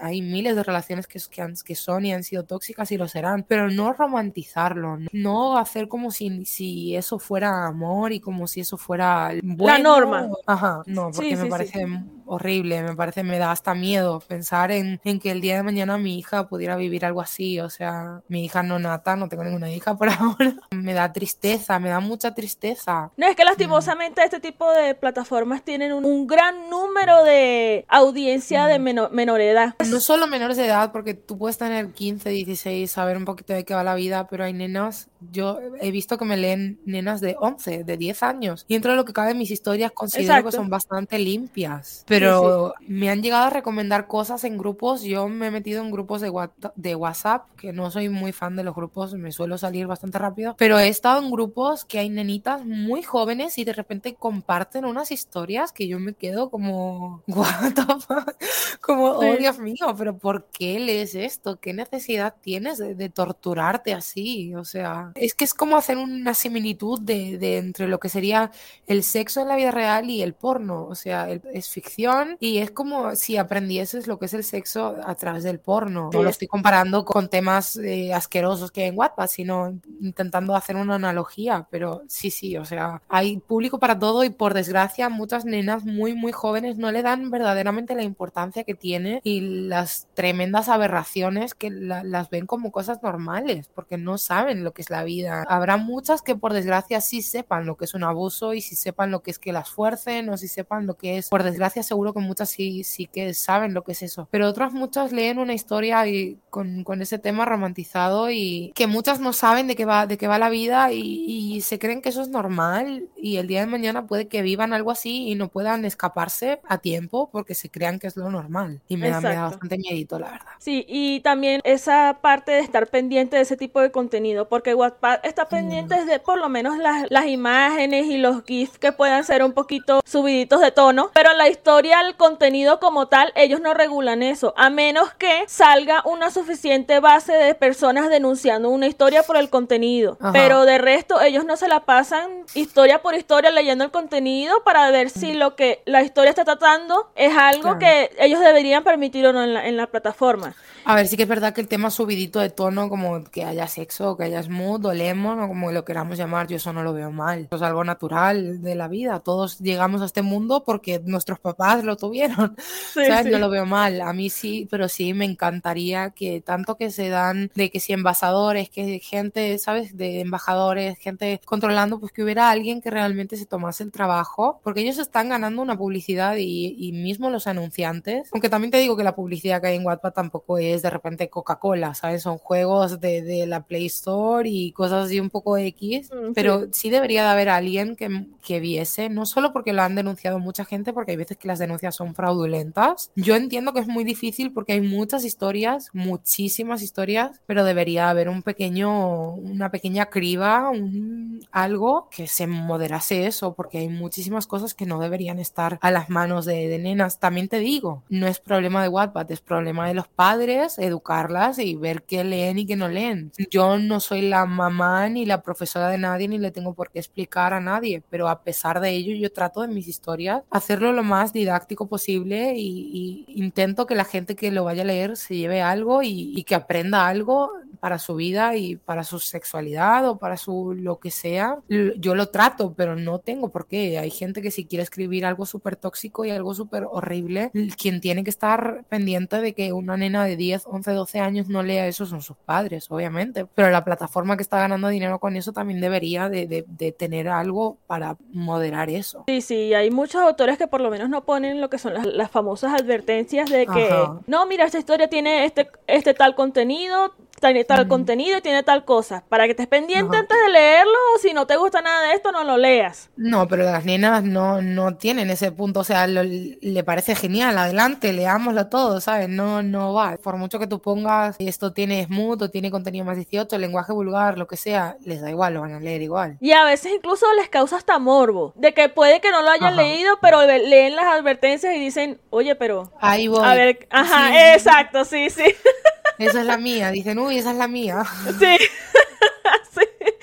hay miles de relaciones que, que, son y han sido tóxicas y lo serán, pero no romantizarlo, no hacer como si, si eso fuera amor y como si eso fuera la norma. Ajá, no, porque me parece horrible, me parece, me da hasta miedo pensar en, en, que el día de mañana mi hija pudiera vivir algo así, o sea, mi hija no nata, no tengo ninguna hija por ahora, me da tristeza, me da mucha tristeza. No, es que lastimosamente este tipo de plataformas tienen un, gran número de audiencia de menor edad. No solo menores de edad, porque tú puedes tener 15, 16, saber un poquito de qué va la vida, pero hay nenas, yo he visto que me leen nenas de 11, de 10 años, y dentro de lo que cabe mis historias considero que son bastante limpias pero me han llegado a recomendar cosas en grupos. Yo me he metido en grupos de, de WhatsApp, que no soy muy fan de los grupos, me suelo salir bastante rápido, pero he estado en grupos que hay nenitas muy jóvenes y de repente comparten unas historias que yo me quedo como, what the fuck? como, oh Dios mío, pero ¿por qué lees esto? ¿Qué necesidad tienes de, torturarte así? O sea, es que es como hacer una similitud de, de, entre lo que sería el sexo en la vida real y el porno, o sea, es ficción y es como si aprendieses lo que es el sexo a través del porno. No lo estoy comparando con temas eh, asquerosos que hay en WhatsApp, sino intentando hacer una analogía, pero sí, sí, o sea, hay público para todo y por desgracia muchas nenas muy, muy jóvenes no le dan verdaderamente la importancia que tiene y las tremendas aberraciones que las ven como cosas normales, porque no saben lo que es la vida. Habrá muchas que por desgracia sí sepan lo que es un abuso y si sepan lo que es que las fuercen o si sepan lo que es, por desgracia, seguro que muchas sí, sí que saben lo que es eso, pero otras muchas leen una historia y con, con ese tema romantizado y que muchas no saben de qué va, de qué va la vida y, se creen que eso es normal y el día de mañana puede que vivan algo así y no puedan escaparse a tiempo porque se crean que es lo normal y me, da, bastante miedito la verdad. Sí, y también esa parte de estar pendiente de ese tipo de contenido porque WhatsApp está pendiente de por lo menos las, las imágenes y los GIFs que puedan ser un poquito subiditos de tono, pero la historia el contenido como tal, ellos no regulan eso, a menos que salga una suficiente base de personas denunciando una historia por el contenido. Pero de resto, ellos no se la pasan historia por historia leyendo el contenido para ver si lo que la historia está tratando es algo que ellos deberían permitir o no en la, en la plataforma. A ver, sí que es verdad que el tema subidito de tono, como que haya sexo, que haya smooth o lemon, o como lo queramos llamar, yo eso no lo veo mal. Eso es algo natural de la vida. Todos llegamos a este mundo porque nuestros papás lo tuvieron. Sí, ¿Sabes? sí. No lo veo mal. A mí sí, pero sí me encantaría que tanto que se dan de que si embajadores, que gente, ¿sabes? De embajadores, gente controlando, pues que hubiera alguien que realmente se tomase el trabajo, porque ellos están ganando una publicidad y, y mismo los anunciantes. Aunque también te digo que la publicidad que hay en Wattpad tampoco es de repente Coca-Cola, ¿sabes? Son juegos de, de la Play Store y cosas así un poco X, Mm, sí. pero sí debería de haber alguien que, que viese, no solo porque lo han denunciado mucha gente, porque hay veces que las denuncias son fraudulentas. Yo entiendo que es muy difícil porque hay muchas historias, muchísimas historias, pero debería haber un pequeño, una pequeña criba, un, algo que se moderase eso, porque hay muchísimas cosas que no deberían estar a las manos de, de nenas. También te digo, no es problema de Wattpad, es problema de los padres, educarlas y ver qué leen y qué no leen. Yo no soy la mamá ni la profesora de nadie ni le tengo por qué explicar a nadie, pero a pesar de ello yo trato en mis historias hacerlo lo más didáctico posible y, intento que la gente que lo vaya a leer se lleve algo y, y que aprenda algo para su vida y para su sexualidad o para su lo que sea. Yo lo trato, pero no tengo por qué. Hay gente que si quiere escribir algo súper tóxico y algo súper horrible, quien tiene que estar pendiente de que una nena de 10, 11, 12 años no lea eso son sus padres, obviamente. Pero la plataforma que está ganando dinero con eso también debería de, de- de tener algo para moderar eso. Sí, sí, hay muchos autores que por lo menos no ponen lo que son las, las famosas advertencias de que, Ajá. no, mira, esta historia tiene este, este tal contenido, tiene tal contenido y tiene tal cosa, para que estés pendiente antes de leerlo, o si no te gusta nada de esto, no lo leas. No, pero las nenas no, no tienen ese punto, o sea, lo- le parece genial, adelante, leámoslo todo, ¿sabes? No, no va. Por mucho que tú pongas esto tiene smooth o tiene contenido más 18, lenguaje vulgar, lo que sea, les da igual, lo van a leer igual. Y a veces incluso les causa hasta morbo, de que puede que no lo hayan Ajá. leído, pero le- leen las advertencias y dicen, oye, pero... Ahí voy. A ver, ajá, Sí, exacto, sí, sí. esa es la mía, dicen, uy, esa es la mía. Sí. sí.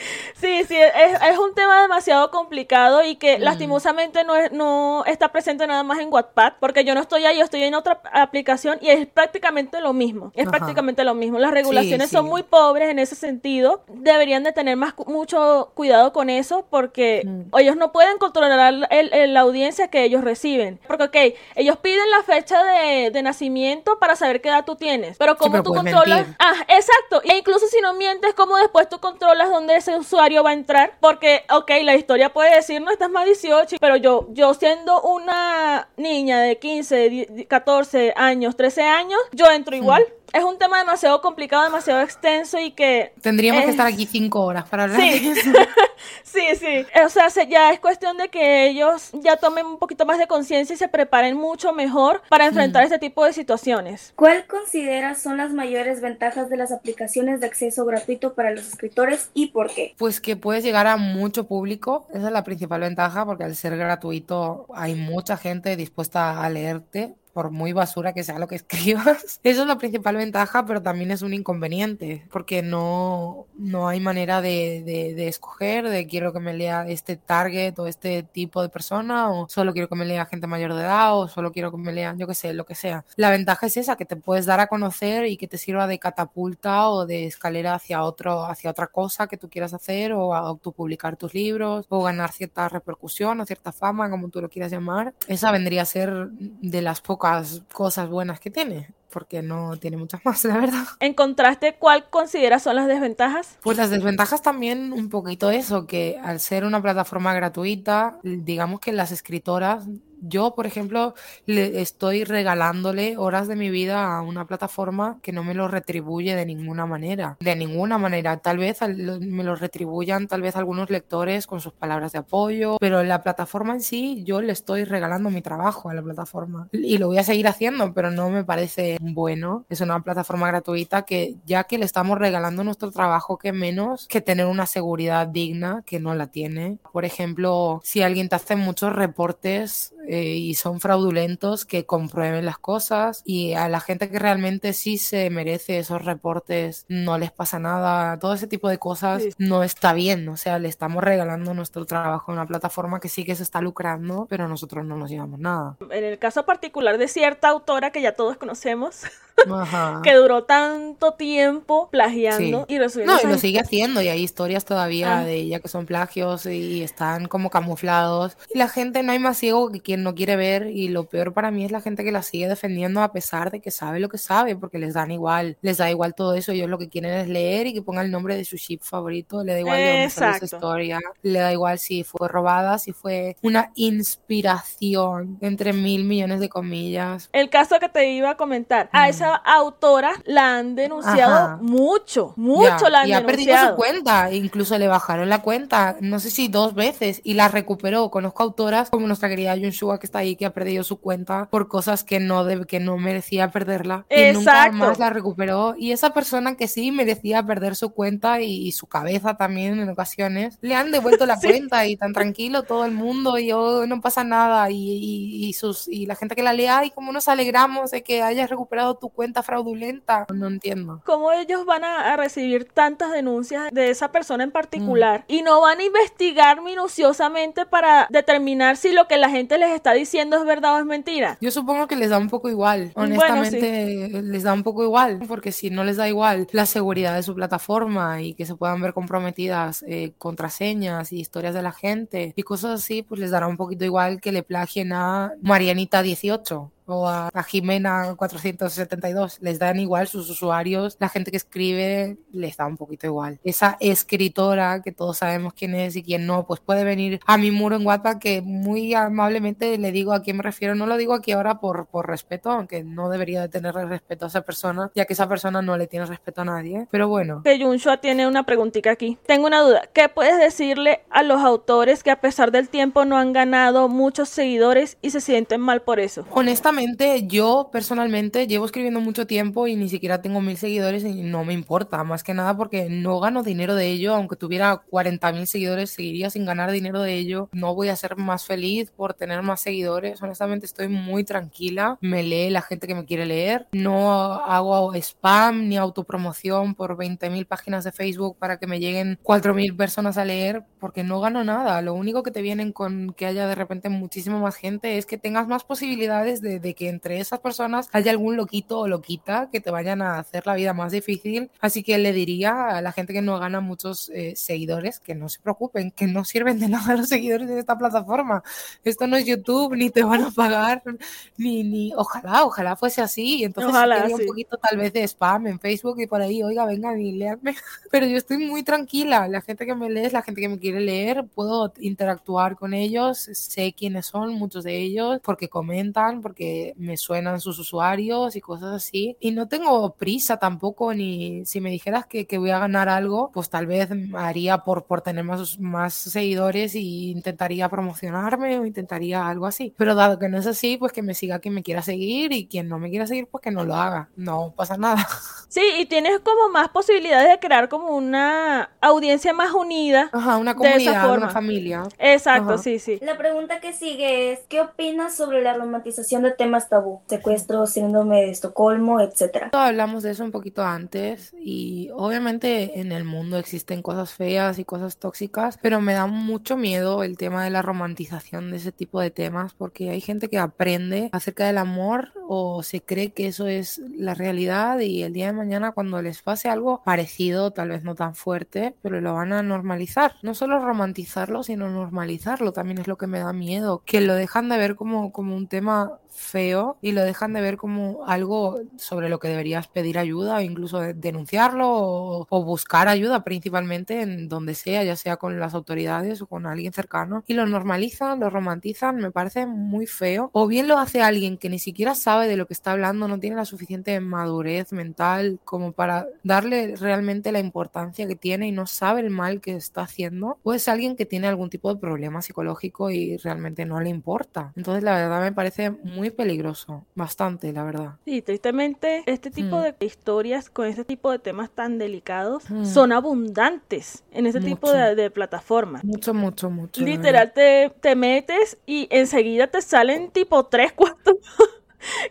Sí, sí, es, es un tema demasiado complicado y que Mm. lastimosamente no, es, no está presente nada más en Wattpad, porque yo no estoy ahí, yo estoy en otra aplicación y es prácticamente lo mismo, es Ajá. prácticamente lo mismo. Las regulaciones sí. son muy pobres en ese sentido, deberían de tener más mucho cuidado con eso porque Mm. ellos no pueden controlar el- el- la audiencia que ellos reciben, porque ok, ellos piden la fecha de, de nacimiento para saber qué edad tú tienes, pero como pero tú controlas... mentir. Ah, exacto. E incluso si no mientes, como después tú controlas dónde ese usuario va a entrar. Porque, ok, la historia puede decir, no, estás más 18, pero yo, yo siendo una niña de 15, di- 14 años, 13 años, yo entro igual. Es un tema demasiado complicado, demasiado extenso y que... Tendríamos Eh, que estar aquí cinco horas para hablar Sí. de eso. Sí, sí. O sea, se- ya es cuestión de que ellos ya tomen un poquito más de conciencia y se preparen mucho mejor para enfrentar este tipo de situaciones. ¿Cuál consideras son las mayores ventajas de las aplicaciones de acceso gratuito para los escritores y por qué? Pues que puedes llegar a mucho público, esa es la principal ventaja, porque al ser gratuito hay mucha gente dispuesta a leerte, por muy basura que sea lo que escribas. Eso es la principal ventaja, pero también es un inconveniente, porque no, no hay manera de, de, de escoger, de quiero que me lea este target o este tipo de persona, o solo quiero que me lea gente mayor de edad, o solo quiero que me lean, yo qué sé, lo que sea. La ventaja es esa, que te puedes dar a conocer y que te sirva de catapulta o de escalera hacia otro, hacia otra cosa que tú quieras hacer, o autopublicar tus libros, o ganar cierta repercusión o cierta fama, como tú lo quieras llamar. Esa vendría a ser de las pocas cosas buenas que tiene, porque no tiene muchas más, la verdad. En contraste, ¿cuál consideras son las desventajas? Pues las desventajas también un poquito eso, que al ser una plataforma gratuita, digamos que las escritoras, yo por ejemplo, le estoy regalándole horas de mi vida a una plataforma que no me lo retribuye de ninguna manera, de ninguna manera. Tal vez me lo retribuyan tal vez algunos lectores con sus palabras de apoyo, pero la plataforma en sí, yo le estoy regalando mi trabajo a la plataforma y lo voy a seguir haciendo, pero no me parece bueno. Es una plataforma gratuita que ya que le estamos regalando nuestro trabajo, que menos que tener una seguridad digna que no la tiene. Por ejemplo, si alguien te hace muchos reportes eh, y son fraudulentos, que comprueben las cosas y a la gente que realmente sí se merece esos reportes no les pasa nada. Todo ese tipo de cosas Sí. no está bien. O sea, le estamos regalando nuestro trabajo a una plataforma que sí que se está lucrando, pero nosotros no nos llevamos nada. En el caso particular de cierta autora que ya todos conocemos, Ajá. que duró tanto tiempo plagiando Sí. y resubiendo No, y lo sigue haciendo y hay historias todavía Ah. de ella que son plagios y están como camuflados. Y la gente no hay más ciego que quien no quiere ver y lo peor para mí es la gente que la sigue defendiendo a pesar de que sabe lo que sabe, porque les dan igual, les da igual todo eso, ellos lo que quieren es leer y que ponga el nombre de su ship favorito, le da igual de dónde historia, le da igual si fue robada, si fue una inspiración entre mil millones de comillas. El caso que te iba a comentar, a esa autora la han denunciado mucho, mucho la han y ha perdido su cuenta, incluso le bajaron la cuenta, no sé si dos veces, y la recuperó. Conozco autoras como nuestra querida Shua que está ahí, que ha perdido su cuenta por cosas que no, de, que no merecía perderla. Y nunca más la recuperó. Y esa persona que sí merecía perder su cuenta y, su cabeza también en ocasiones, le han devuelto la cuenta y tan tranquilo todo el mundo y oh, no pasa nada. Y, y, sus, y la gente que la lea, y cómo nos alegramos de que hayas recuperado tu cuenta fraudulenta. No entiendo. ¿Cómo ellos van a, recibir tantas denuncias de esa persona en particular mm. y no van a investigar minuciosamente para determinar si lo que la gente les está diciendo es verdad o es mentira? Yo supongo que les da un poco igual. Honestamente, les da un poco igual, porque si no les da igual la seguridad de su plataforma y que se puedan ver comprometidas eh, contraseñas y historias de la gente y cosas así, pues les dará un poquito igual que le plagien a Marianita 18 o a, Jimena 472. Les dan igual sus usuarios, la gente que escribe les da un poquito igual. Esa escritora que todos sabemos quién es y quién no, pues puede venir a mi muro en WhatsApp que muy amablemente le digo a quién me refiero. No lo digo aquí ahora por, por respeto, aunque no debería de tenerle respeto a esa persona, ya que esa persona no le tiene respeto a nadie. Pero bueno. Que Junshua tiene una preguntita aquí. Tengo una duda. ¿Qué puedes decirle a los autores que a pesar del tiempo no han ganado muchos seguidores y se sienten mal por eso? Honestamente, yo personalmente llevo escribiendo mucho tiempo y ni siquiera tengo mil seguidores y no me importa, más que nada porque no gano dinero de ello, aunque tuviera 40 mil seguidores, seguiría sin ganar dinero de ello. No voy a ser más feliz por tener más seguidores, honestamente estoy muy tranquila, me lee la gente que me quiere leer, no hago spam ni autopromoción por 20 mil páginas de Facebook para que me lleguen 4 mil personas a leer, porque no gano nada. Lo único que te vienen con que haya de repente muchísima más gente es que tengas más posibilidades de que entre esas personas haya algún loquito o loquita que te vayan a hacer la vida más difícil. Así que le diría a la gente que no gana muchos eh, seguidores que no se preocupen, que no sirven de nada los seguidores de esta plataforma. Esto no es YouTube, ni te van a pagar, ni, ni ojalá, ojalá fuese así. Entonces ojalá, un poquito tal vez de spam en Facebook y por ahí, oiga, venga y leanme. Pero yo estoy muy tranquila. La gente que me lee es la gente que me quiere leer. Puedo interactuar con ellos, sé quiénes son, muchos de ellos, porque comentan, porque me suenan sus usuarios y cosas así. Y no tengo prisa tampoco, ni si me dijeras que, que voy a ganar algo, pues tal vez haría por, por tener más, más seguidores y intentaría promocionarme o intentaría algo así. Pero dado que no es así, pues que me siga quien me quiera seguir y quien no me quiera seguir, pues que no lo haga. No pasa nada. Sí, y tienes como más posibilidades de crear como una audiencia más unida. Ajá, una comunidad, una familia. Exacto, sí, sí. La pregunta que sigue es, ¿qué opinas sobre la romantización de temas tabú? Secuestro, síndrome de Estocolmo, etcétera. Hablamos de eso un poquito antes y obviamente en el mundo existen cosas feas y cosas tóxicas, pero me da mucho miedo el tema de la romantización de ese tipo de temas porque hay gente que aprende acerca del amor o se cree que eso es la realidad y el día de mañana cuando les pase algo parecido, tal vez no tan fuerte, pero lo van a normalizar. No solo romantizarlo, sino normalizarlo también es lo que me da miedo, que lo dejan de ver como, como un tema feo y lo dejan de ver como algo sobre lo que deberías pedir ayuda o incluso denunciarlo o, buscar ayuda principalmente en donde sea, ya sea con las autoridades o con alguien cercano y lo normalizan, lo romantizan, me parece muy feo. O bien lo hace alguien que ni siquiera sabe de lo que está hablando, no tiene la suficiente madurez mental como para darle realmente la importancia que tiene y no sabe el mal que está haciendo, o es alguien que tiene algún tipo de problema psicológico y realmente no le importa. Entonces la verdad me parece muy peligroso, bastante, la verdad. Sí, tristemente este tipo mm. de historias con este tipo de temas tan delicados mm. son abundantes en este tipo de, plataformas. Mucho, mucho, mucho. Literal, te, te, metes y enseguida te salen tipo tres, cuatro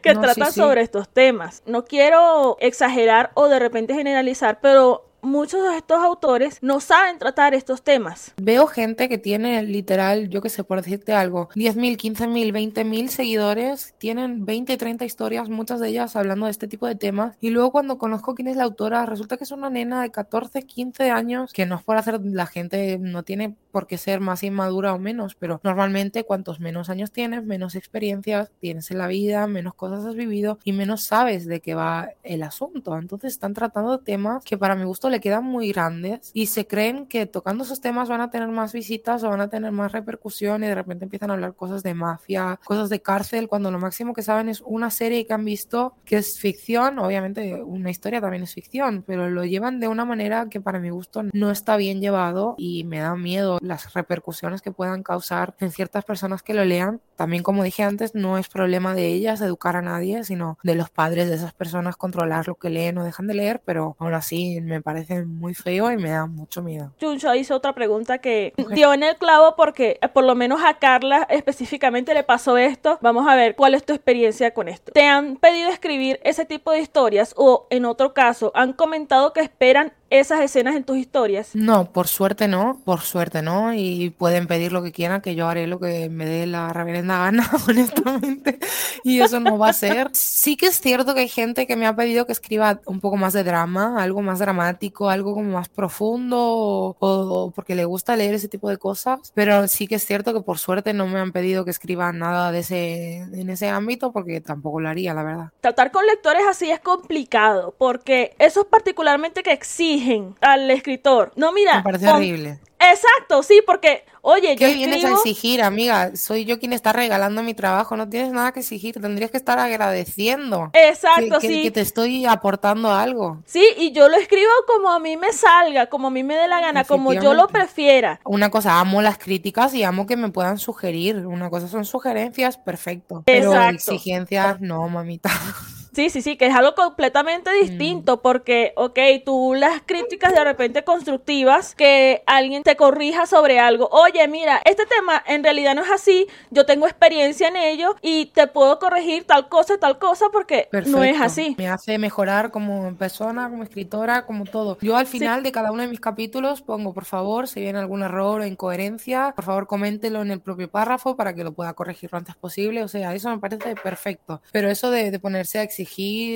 que tratan sobre estos temas. No quiero exagerar o de repente generalizar, pero muchos de estos autores no saben tratar estos temas. Veo gente que tiene literal, yo que sé, por decirte algo, 10.000, 15.000, 20.000 seguidores, tienen 20, 30 historias, muchas de ellas hablando de este tipo de temas. Y luego cuando conozco quién es la autora, resulta que es una nena de 14, 15 años, que no es por hacer, la gente no tiene por qué ser más inmadura o menos, pero normalmente cuantos menos años tienes, menos experiencias tienes en la vida, menos cosas has vivido y menos sabes de qué va el asunto. Entonces están tratando temas que para mi gusto le quedan muy grandes y se creen que tocando esos temas van a tener más visitas o van a tener más repercusión y de repente empiezan a hablar cosas de mafia, cosas de cárcel, cuando lo máximo que saben es una serie que han visto que es ficción, obviamente una historia también es ficción, pero lo llevan de una manera que para mi gusto no está bien llevado y me da miedo las repercusiones que puedan causar en ciertas personas que lo lean. También como dije antes, no es problema de ellas educar a nadie, sino de los padres de esas personas controlar lo que leen o dejan de leer, pero aún así me parece muy feo y me da mucho miedo. Juncho hizo otra pregunta que dio en el clavo porque eh, por lo menos a Carla específicamente le pasó esto. Vamos a ver cuál es tu experiencia con esto. ¿Te han pedido escribir ese tipo de historias o en otro caso han comentado que esperan esas escenas en tus historias? No, por suerte no, por suerte no, y pueden pedir lo que quieran, que yo haré lo que me dé la reverenda gana, honestamente, y eso no va a ser. Sí que es cierto que hay gente que me ha pedido que escriba un poco más de drama, algo más dramático, algo como más profundo, o, o porque le gusta leer ese tipo de cosas, pero sí que es cierto que por suerte no me han pedido que escriba nada de ese, en ese ámbito, porque tampoco lo haría, la verdad. Tratar con lectores así es complicado, porque eso es particularmente que exigen al escritor. No, mira. Me parece horrible. Exacto, sí, porque, oye, ¿Qué yo vienes a exigir, amiga? Soy yo quien está regalando mi trabajo, no tienes nada que exigir, tendrías que estar agradeciendo. Exacto, que, sí. que te estoy aportando algo. Sí, y yo lo escribo como a mí me salga, como a mí me dé la gana, como yo lo prefiera. Una cosa, amo las críticas y amo que me puedan sugerir. Una cosa son sugerencias, perfecto. Pero Exacto. exigencias, no, mamita. Sí, sí, sí, que es algo completamente Mm. distinto, porque, ok, tú las críticas de repente constructivas, que alguien te corrija sobre algo, oye, mira, este tema en realidad no es así, yo tengo experiencia en ello y te puedo corregir tal cosa tal cosa porque no es Perfecto. así. Me hace mejorar como persona, como escritora, como todo. Yo al final de cada uno de mis capítulos pongo, por favor, si viene algún error o incoherencia, por favor coméntelo en el propio párrafo para que lo pueda corregir lo antes posible. O sea, eso me parece perfecto. Pero eso de, de ponerse a exigir,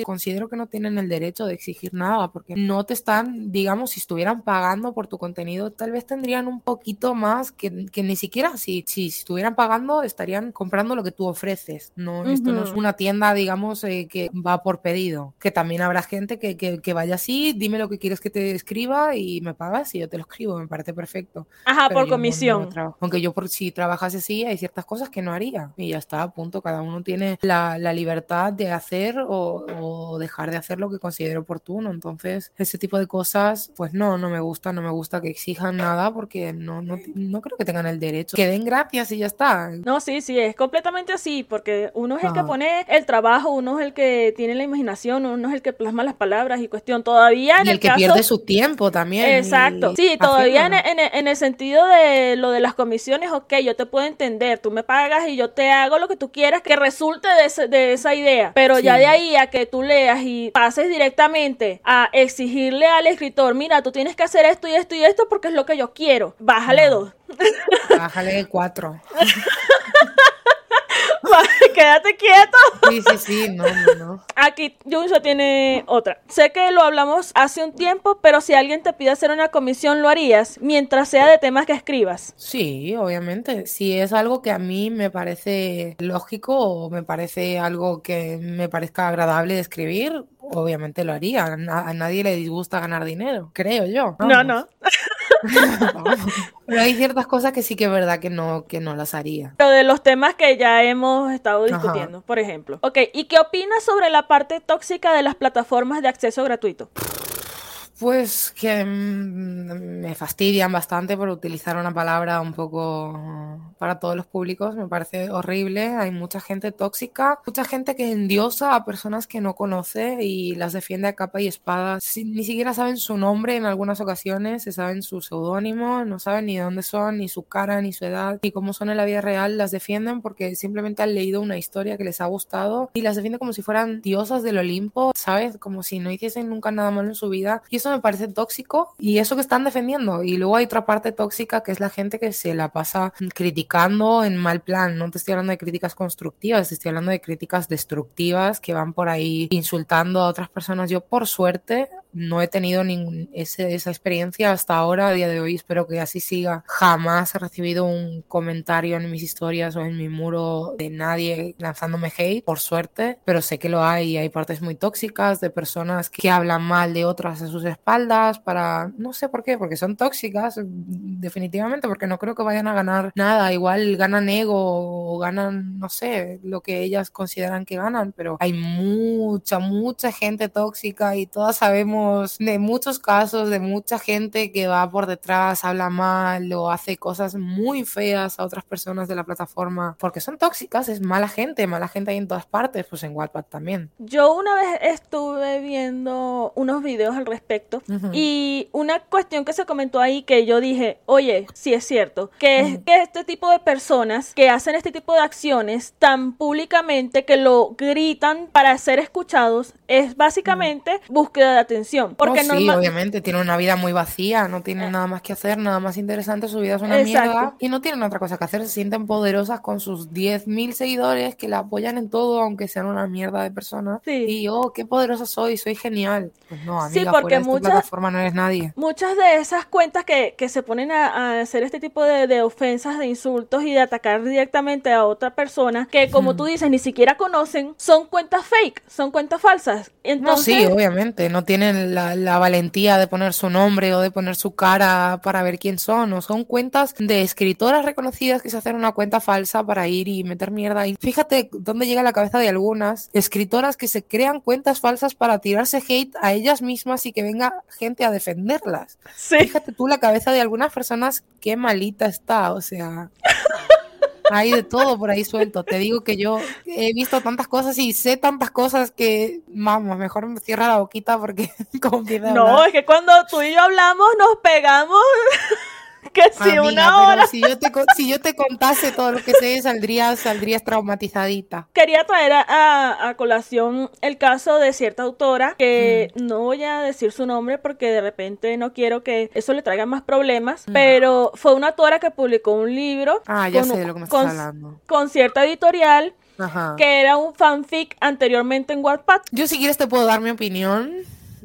considero que no tienen el derecho de exigir nada, porque no te están, digamos, si estuvieran pagando por tu contenido, tal vez tendrían un poquito más que, que ni siquiera si, si, si estuvieran pagando, estarían comprando lo que tú ofreces. No, esto no es una tienda, digamos, eh, que va por pedido. Que también habrá gente que, que, que vaya así, dime lo que quieres que te escriba y me pagas y yo te lo escribo, me parece perfecto. Ajá, Pero por no- comisión. no traba- Aunque yo por si trabajase así, hay ciertas cosas que no haría. Y ya está, a punto. Cada uno tiene la, la libertad de hacer o, o dejar de hacer lo que considere oportuno. Entonces, ese tipo de cosas, pues no, no me gusta, no me gusta que exijan nada porque no, no, no creo que tengan el derecho. Que den gracias y ya está. No, sí, sí, es completamente así, porque uno es el que Ajá. pone el trabajo, uno es el que tiene la imaginación, uno es el que plasma las palabras y cuestión. Todavía en Y el, el que caso... pierde su tiempo también. Exacto. y Sí, todavía en, en- en el sentido de lo de las comisiones, ok, yo te puedo entender, tú me pagas y yo te hago lo que tú quieras que resulte de, ese- de esa idea, pero ya de ahí que tú leas y pases directamente a exigirle al escritor, mira, tú tienes que hacer esto y esto y esto porque es lo que yo quiero, bájale No. dos. Bájale cuatro. Quédate quieto. Sí, sí, sí, no, no, no. Aquí Junso tiene otra. Sé que lo hablamos hace un tiempo, pero si alguien te pide hacer una comisión, ¿lo harías? Mientras sea de temas que escribas. Sí, obviamente. Si es algo que a mí me parece lógico o me parece algo que me parezca agradable de escribir, obviamente lo haría. A, na- a nadie le disgusta ganar dinero, creo yo. No, Vamos. no. Pero hay ciertas cosas que sí que es verdad que no, que no las haría. Pero de los temas que ya hemos estado Ajá. discutiendo, por ejemplo. Ok, ¿y qué opinas sobre la parte tóxica de las plataformas de acceso gratuito? Pues que mm, me fastidian bastante por utilizar una palabra un poco para todos los públicos, me parece horrible. Hay mucha gente tóxica, mucha gente que endiosa a personas que no conoce y las defiende a capa y espada. Ni siquiera saben su nombre en algunas ocasiones, se saben su seudónimo, no saben ni de dónde son, ni su cara, ni su edad, ni cómo son en la vida real. Las defienden porque simplemente han leído una historia que les ha gustado y las defienden como si fueran diosas del Olimpo, ¿sabes? Como si no hiciesen nunca nada malo en su vida. Y eso me parece tóxico y eso que están defendiendo. Y luego hay otra parte tóxica que es la gente que se la pasa criticando en mal plan. No te estoy hablando de críticas constructivas, te estoy hablando de críticas destructivas que van por ahí insultando a otras personas. Yo, por suerte, no he tenido ningún, ese, esa experiencia hasta ahora, a día de hoy, espero que así siga. Jamás he recibido un comentario en mis historias o en mi muro de nadie lanzándome hate, por suerte, pero sé que lo hay, hay partes muy tóxicas de personas que hablan mal de otras a sus espaldas para, no sé por qué, porque son tóxicas, definitivamente, porque no creo que vayan a ganar nada, igual ganan ego o ganan, no sé, lo que ellas consideran que ganan, pero hay mucha, mucha gente tóxica y todas sabemos de muchos casos de mucha gente que va por detrás, habla mal o hace cosas muy feas a otras personas de la plataforma porque son tóxicas, es mala gente, mala gente hay en todas partes, pues en Wattpad también. Yo una vez estuve viendo unos videos al respecto Ujú. y una cuestión que se comentó ahí que yo dije, oye, sí es cierto, que es que este tipo de personas que hacen este tipo de acciones tan públicamente que lo gritan para ser escuchados es básicamente búsqueda de atención. Porque No, sí, obviamente, tienen una vida muy vacía, no tienen nada más que hacer, nada más interesante, su vida es una Exacto. mierda y no tienen otra cosa que hacer, se sienten poderosas con sus 10.000 seguidores que la apoyan en todo, aunque sean una mierda de personas. Sí. Y oh, qué poderosa soy, soy genial. Pues no, Sí, amiga, porque fuera de esta muchas- plataforma no eres nadie. Muchas de esas cuentas que, que se ponen a, a hacer este tipo de, de ofensas, de insultos y de atacar directamente a otra persona que, como tú dices, ni siquiera conocen, son cuentas fake, son cuentas falsas. No, Entonces, sí, obviamente, no tienen la, la valentía de poner su nombre o de poner su cara para ver quién son, o son cuentas de escritoras reconocidas que se hacen una cuenta falsa para ir y meter mierda. Y fíjate dónde llega la cabeza de algunas escritoras que se crean cuentas falsas para tirarse hate a ellas mismas y que venga gente a defenderlas. sí. Fíjate tú la cabeza de algunas personas, qué malita está, o sea. Hay de todo por ahí suelto. Te digo que yo he visto tantas cosas y sé tantas cosas que, vamos, mejor me cierra la boquita porque como No, es que cuando tú y yo hablamos nos pegamos que si Amiga, una hora. si yo te si yo te contase todo lo que sé, saldrías, saldrías traumatizadita. Quería traer a, a- a colación el caso de cierta autora que Mm. no voy a decir su nombre porque de repente no quiero que eso le traiga más Mm. problemas, pero fue una autora que publicó un libro Ah, ya con- sé de lo que me estás hablando. con cierta editorial Ajá. que era un fanfic anteriormente en Wattpad. Yo si quieres te puedo dar mi opinión,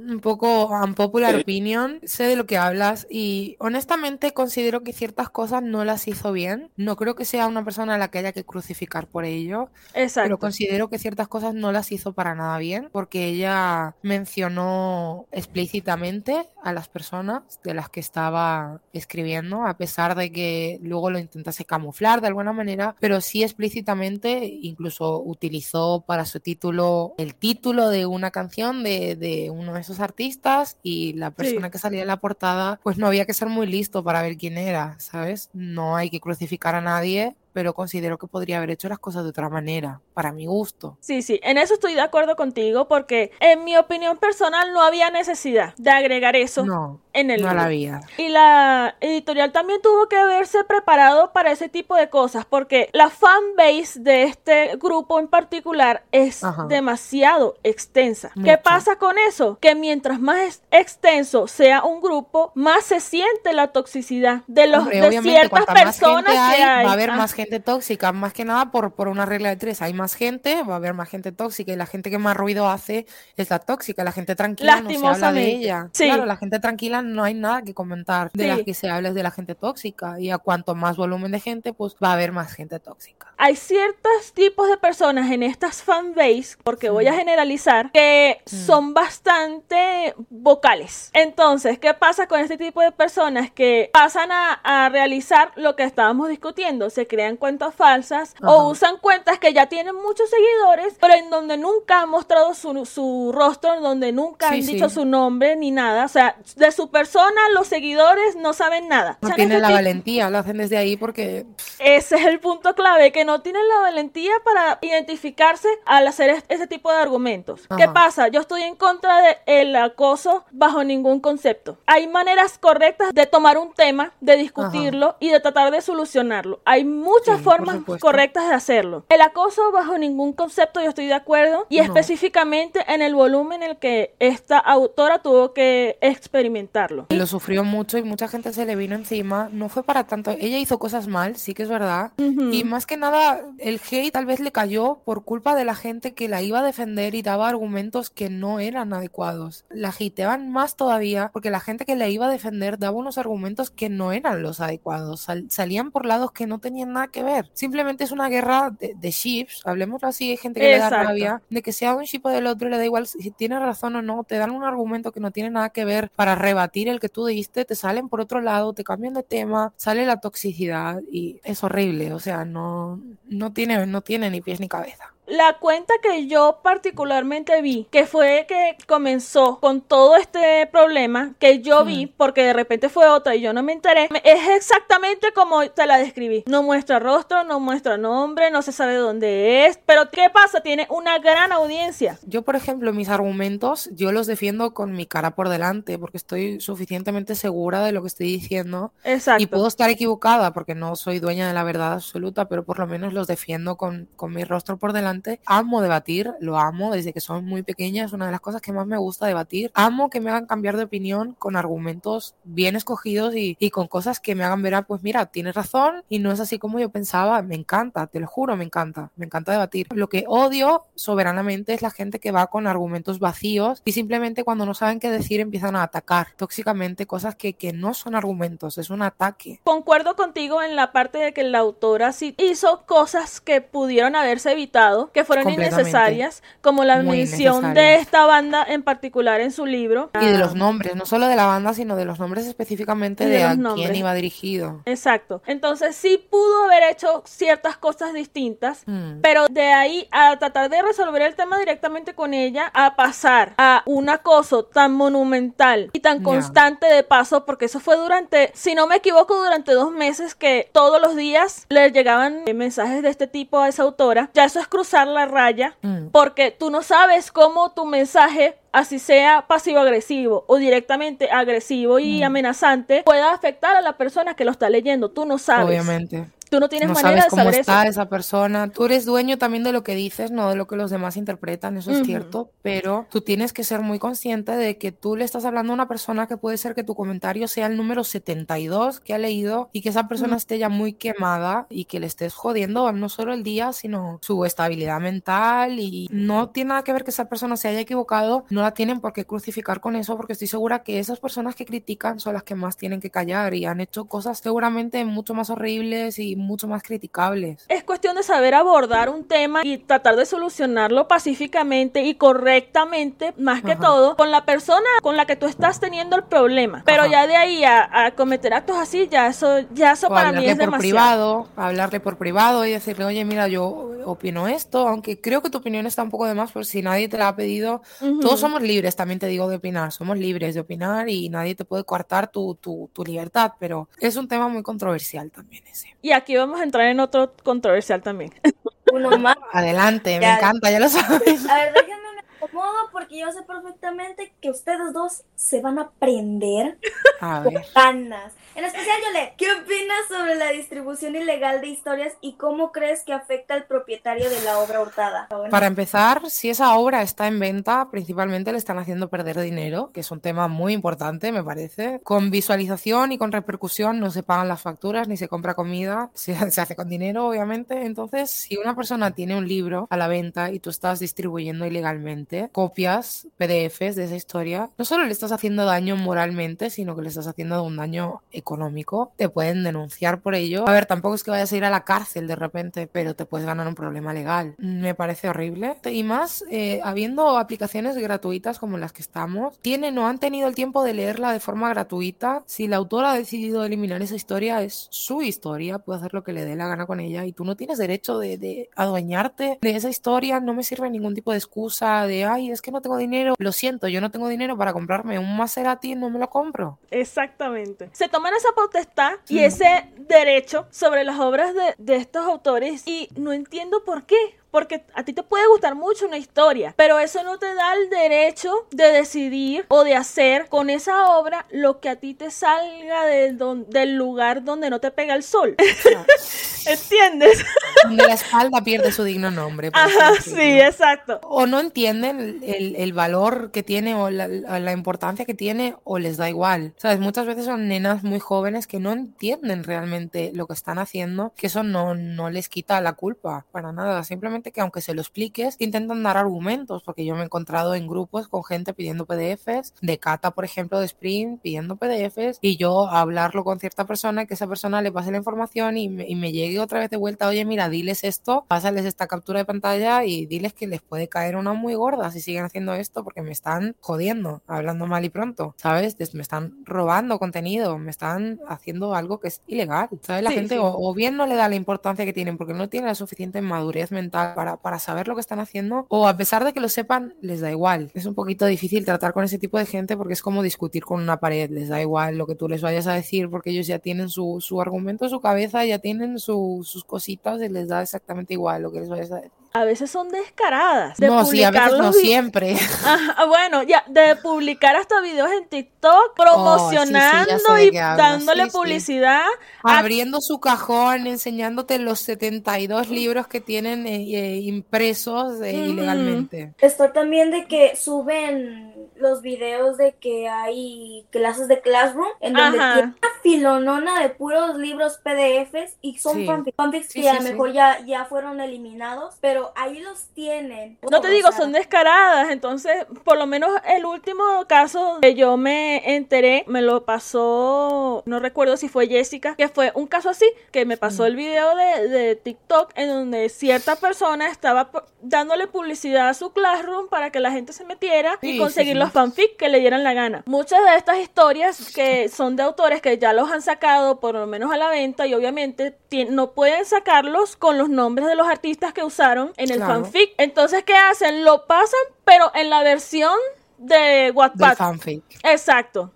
un poco unpopular opinion, sé de lo que hablas y honestamente considero que ciertas cosas no las hizo bien. No creo que sea una persona a la que haya que crucificar por ello, pero Exacto. considero que ciertas cosas no las hizo para nada bien porque ella mencionó explícitamente a las personas de las que estaba escribiendo, a pesar de que luego lo intentase camuflar de alguna manera, pero sí explícitamente incluso utilizó para su título el título de una canción de, de uno de esos artistas y la persona que salía en la portada, pues no había que ser muy listo para ver quién era, ¿sabes? No hay que crucificar a nadie, pero considero que podría haber hecho las cosas de otra manera, para mi gusto. Sí, sí, en eso estoy de acuerdo contigo porque en mi opinión personal no había necesidad de agregar eso No, en el no la había. Y la editorial también tuvo que haberse preparado para ese tipo de cosas, porque la fanbase de este grupo en particular es Ajá. demasiado extensa. ¿Qué Mucho. pasa con eso? Que mientras más extenso sea un grupo, más se siente la toxicidad de los Hombre, de ciertas personas hay, que hay. va a haber más gente tóxica, más que nada por, por una regla de tres. Hay más gente, va a haber más gente tóxica y la gente que más ruido hace es la tóxica. La gente tranquila no se habla de ella. Sí. Claro, la gente tranquila no hay nada que comentar. De Sí. las que se habla es de la gente tóxica. Y a cuanto más volumen de gente, pues va a haber más gente tóxica. hay ciertos tipos de personas en estas fanbase, porque voy a generalizar, que son bastante vocales. Entonces, ¿qué pasa con este tipo de personas que pasan a, a realizar lo que estábamos discutiendo? Se crean cuentas falsas Ajá. o usan cuentas que ya tienen muchos seguidores, pero en donde nunca han mostrado su, su rostro, en donde nunca Sí, han sí. dicho su nombre ni nada. O sea, de su persona los seguidores no saben nada. No tienen la valentía, lo hacen desde ahí porque ese es el punto clave, que no tienen la valentía para identificarse al hacer es- ese tipo de argumentos. ¿Qué Ajá. pasa? Yo estoy en contra del acoso bajo ningún concepto. Hay maneras correctas de tomar un tema, de discutirlo y de tratar de solucionarlo. Hay muchas muchas Sí, formas correctas de hacerlo. El acoso bajo ningún concepto yo estoy de acuerdo y No. específicamente en el volumen en el que esta autora tuvo que experimentarlo. Lo sufrió mucho y mucha gente se le vino encima. No fue para tanto. Ella hizo cosas mal, sí que es verdad. Ujú. Y más que nada, el hate tal vez le cayó por culpa de la gente que la iba a defender y daba argumentos que no eran adecuados. La hateaban más todavía porque la gente que la iba a defender daba unos argumentos que no eran los adecuados. Sal- salían por lados que no tenían nada que ver. Simplemente es una guerra de, de ships, hablemoslo así, hay gente que le da rabia, de que sea un ship o del otro, le da igual si tiene razón o no, te dan un argumento que no tiene nada que ver para rebatir el que tú diste, te salen por otro lado, te cambian de tema, sale la toxicidad y es horrible, o sea, no, no tiene, no tiene ni pies ni cabeza. La cuenta que yo particularmente vi, que fue que comenzó con todo este problema, que yo vi, porque de repente fue otra y yo no me enteré, es exactamente como te la describí. No muestra rostro, no muestra nombre, no se sabe dónde es, pero ¿qué pasa? Tiene una gran audiencia. Yo, por ejemplo, mis argumentos, yo los defiendo con mi cara por delante, porque estoy suficientemente segura de lo que estoy diciendo Exacto. Y puedo estar equivocada porque no soy dueña de la verdad absoluta, pero por lo menos los defiendo con, con mi rostro por delante. Amo debatir, lo amo desde que soy muy pequeña, es una de las cosas que más me gusta debatir. Amo que me hagan cambiar de opinión con argumentos bien escogidos y, y con cosas que me hagan ver, ah, pues mira, tienes razón y no es así como yo pensaba. Me encanta, te lo juro, me encanta. Me encanta debatir. Lo que odio soberanamente es la gente que va con argumentos vacíos y simplemente cuando no saben qué decir empiezan a atacar tóxicamente cosas que, que no son argumentos, es un ataque. Concuerdo contigo en la parte de que la autora sí hizo cosas que pudieron haberse evitado, que fueron innecesarias, como la Muy mención de esta banda en particular en su libro. Y de los nombres, no solo de la banda, sino de los nombres específicamente de de, a nombres. quién iba dirigido. Exacto. Entonces sí pudo haber hecho ciertas cosas distintas, Mm. pero de ahí a tratar de resolver el tema directamente con ella, a pasar a un acoso tan monumental y tan constante de paso, porque eso fue durante, si no me equivoco, durante dos meses que todos los días le llegaban mensajes de este tipo a esa autora. Ya eso es la raya, Mm. porque tú no sabes cómo tu mensaje así sea pasivo-agresivo o directamente agresivo y Mm. amenazante, pueda afectar a la persona que lo está leyendo. Tú no sabes. Obviamente. Tú no tienes no manera sabes de cómo saber está eso. esa persona. Tú eres dueño también de lo que dices, no de lo que los demás interpretan, eso es Ujú. cierto, pero tú tienes que ser muy consciente de que tú le estás hablando a una persona que puede ser que tu comentario sea el número 72 que ha leído y que esa persona Ujú. esté ya muy quemada y que le estés jodiendo no solo el día, sino su estabilidad mental y no tiene nada que ver que esa persona se haya equivocado, no la tienen por qué crucificar con eso porque estoy segura que esas personas que critican son las que más tienen que callar y han hecho cosas seguramente mucho más horribles y mucho más criticables. Es cuestión de saber abordar un tema y tratar de solucionarlo pacíficamente y correctamente, más que Ajá. todo, con la persona con la que tú estás teniendo el problema. Pero Ajá. ya de ahí a, a cometer actos así, ya eso, ya eso O para mí hablarle es por demasiado. privado, hablarle por privado y decirle, oye, mira, yo opino esto, aunque creo que tu opinión está un poco de más, pero si nadie te la ha pedido, Ujú. todos somos libres, también te digo, de opinar, somos libres de opinar y nadie te puede coartar tu, tu, tu libertad, pero es un tema muy controversial también ese. Y aquí vamos a entrar en otro controversial también. Uno más. Adelante, me encanta, ya lo sabes. A ver, déjenme me acomodo porque yo sé perfectamente que ustedes dos se van a prender A con ganas. En especial, Yole, ¿qué opinas sobre la distribución ilegal de historias y cómo crees que afecta al propietario de la obra hurtada? Para empezar, si esa obra está en venta, principalmente le están haciendo perder dinero, que es un tema muy importante, me parece. Con visualización y con repercusión no se pagan las facturas ni se compra comida, se, se hace con dinero, obviamente. Entonces, si una persona tiene un libro a la venta y tú estás distribuyendo ilegalmente copias, PDFs de esa historia, no solo le estás haciendo daño moralmente, sino que le estás haciendo un daño económico. Te pueden denunciar por ello. A ver, tampoco es que vayas a ir a la cárcel de repente, pero te puedes ganar un problema legal. Me parece horrible. Y más, eh, habiendo aplicaciones gratuitas como las que estamos, tienen o han tenido el tiempo de leerla de forma gratuita. Si la autora ha decidido eliminar esa historia, es su historia, puede hacer lo que le dé la gana con ella y tú no tienes derecho de, de adueñarte de esa historia. No me sirve ningún tipo de excusa de, ay, es que no tengo dinero. Lo siento, yo no tengo dinero para comprarme un Maserati, no me lo compro. Exactamente. Se toman esa potestad y ese derecho sobre las obras de, de estos autores y no entiendo por qué. Porque a ti te puede gustar mucho una historia, pero eso no te da el derecho de decidir o de hacer con esa obra lo que a ti te salga de del lugar donde no te pega el sol. ¿Entiendes? Donde la espalda pierde su digno nombre. Ajá, sí, exacto. O no entienden el, valor que tiene o la, la, importancia que tiene o les da igual. ¿Sabes? Muchas veces son nenas muy jóvenes que no entienden realmente lo que están haciendo, que eso no, no les quita la culpa para nada. Simplemente que aunque se lo expliques, intentan dar argumentos, porque yo me he encontrado en grupos con gente pidiendo PDFs, de Cata, por ejemplo, de Sprint, pidiendo PDFs, y yo hablarlo con cierta persona, que esa persona le pase la información y me, y me llegue otra vez de vuelta, oye, mira, diles esto, pásales esta captura de pantalla y diles que les puede caer una muy gorda si siguen haciendo esto, porque me están jodiendo, hablando mal y pronto, ¿sabes? Me están robando contenido, me están haciendo algo que es ilegal, ¿sabes? La gente O, bien no le da la importancia que tienen porque no tiene la suficiente madurez mental para, para saber lo que están haciendo, o a pesar de que lo sepan, les da igual. Es un poquito difícil tratar con ese tipo de gente porque es como discutir con una pared, les da igual lo que tú les vayas a decir porque ellos ya tienen su, su argumento en su cabeza, ya tienen sus cositas y les da exactamente igual lo que les vayas a decir a veces son descaradas. De no, sí, a veces no siempre. bueno, ya, de publicar hasta videos en TikTok oh, promocionando y dándole publicidad. Abriendo su cajón, enseñándote los 72 libros que tienen eh, eh, impresos eh, ilegalmente. Esto también de que suben los videos de que hay clases de Classroom en donde tiene una filonona de puros libros PDFs y son fanfics, que a lo mejor ya, ya fueron eliminados, pero ahí los tienen. No te digo, son descaradas, entonces por lo menos el último caso que yo me enteré, me lo pasó, no recuerdo si fue Jessica, que fue un caso así, que me pasó el video de, de TikTok en donde cierta persona estaba dándole publicidad a su Classroom para que la gente se metiera y conseguir los fanfic que le dieran la gana. Muchas de estas historias que son de autores que ya los han sacado por lo menos a la venta y obviamente no pueden sacarlos con los nombres de los artistas que usaron en el fanfic. Entonces, ¿qué hacen? Lo pasan, pero en la versión de Wattpad. fanfic. Exacto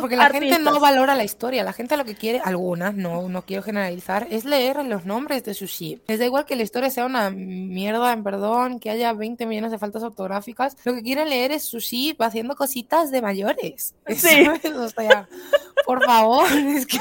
porque la gente no valora la historia, la gente lo que quiere, algunas, no, no quiero generalizar, es leer los nombres de sushi. Es da igual que la historia sea una mierda, en perdón, que haya 20 millones de faltas ortográficas, lo que quieren leer es sushi haciendo cositas de mayores. Sí. O sea, por favor, es que...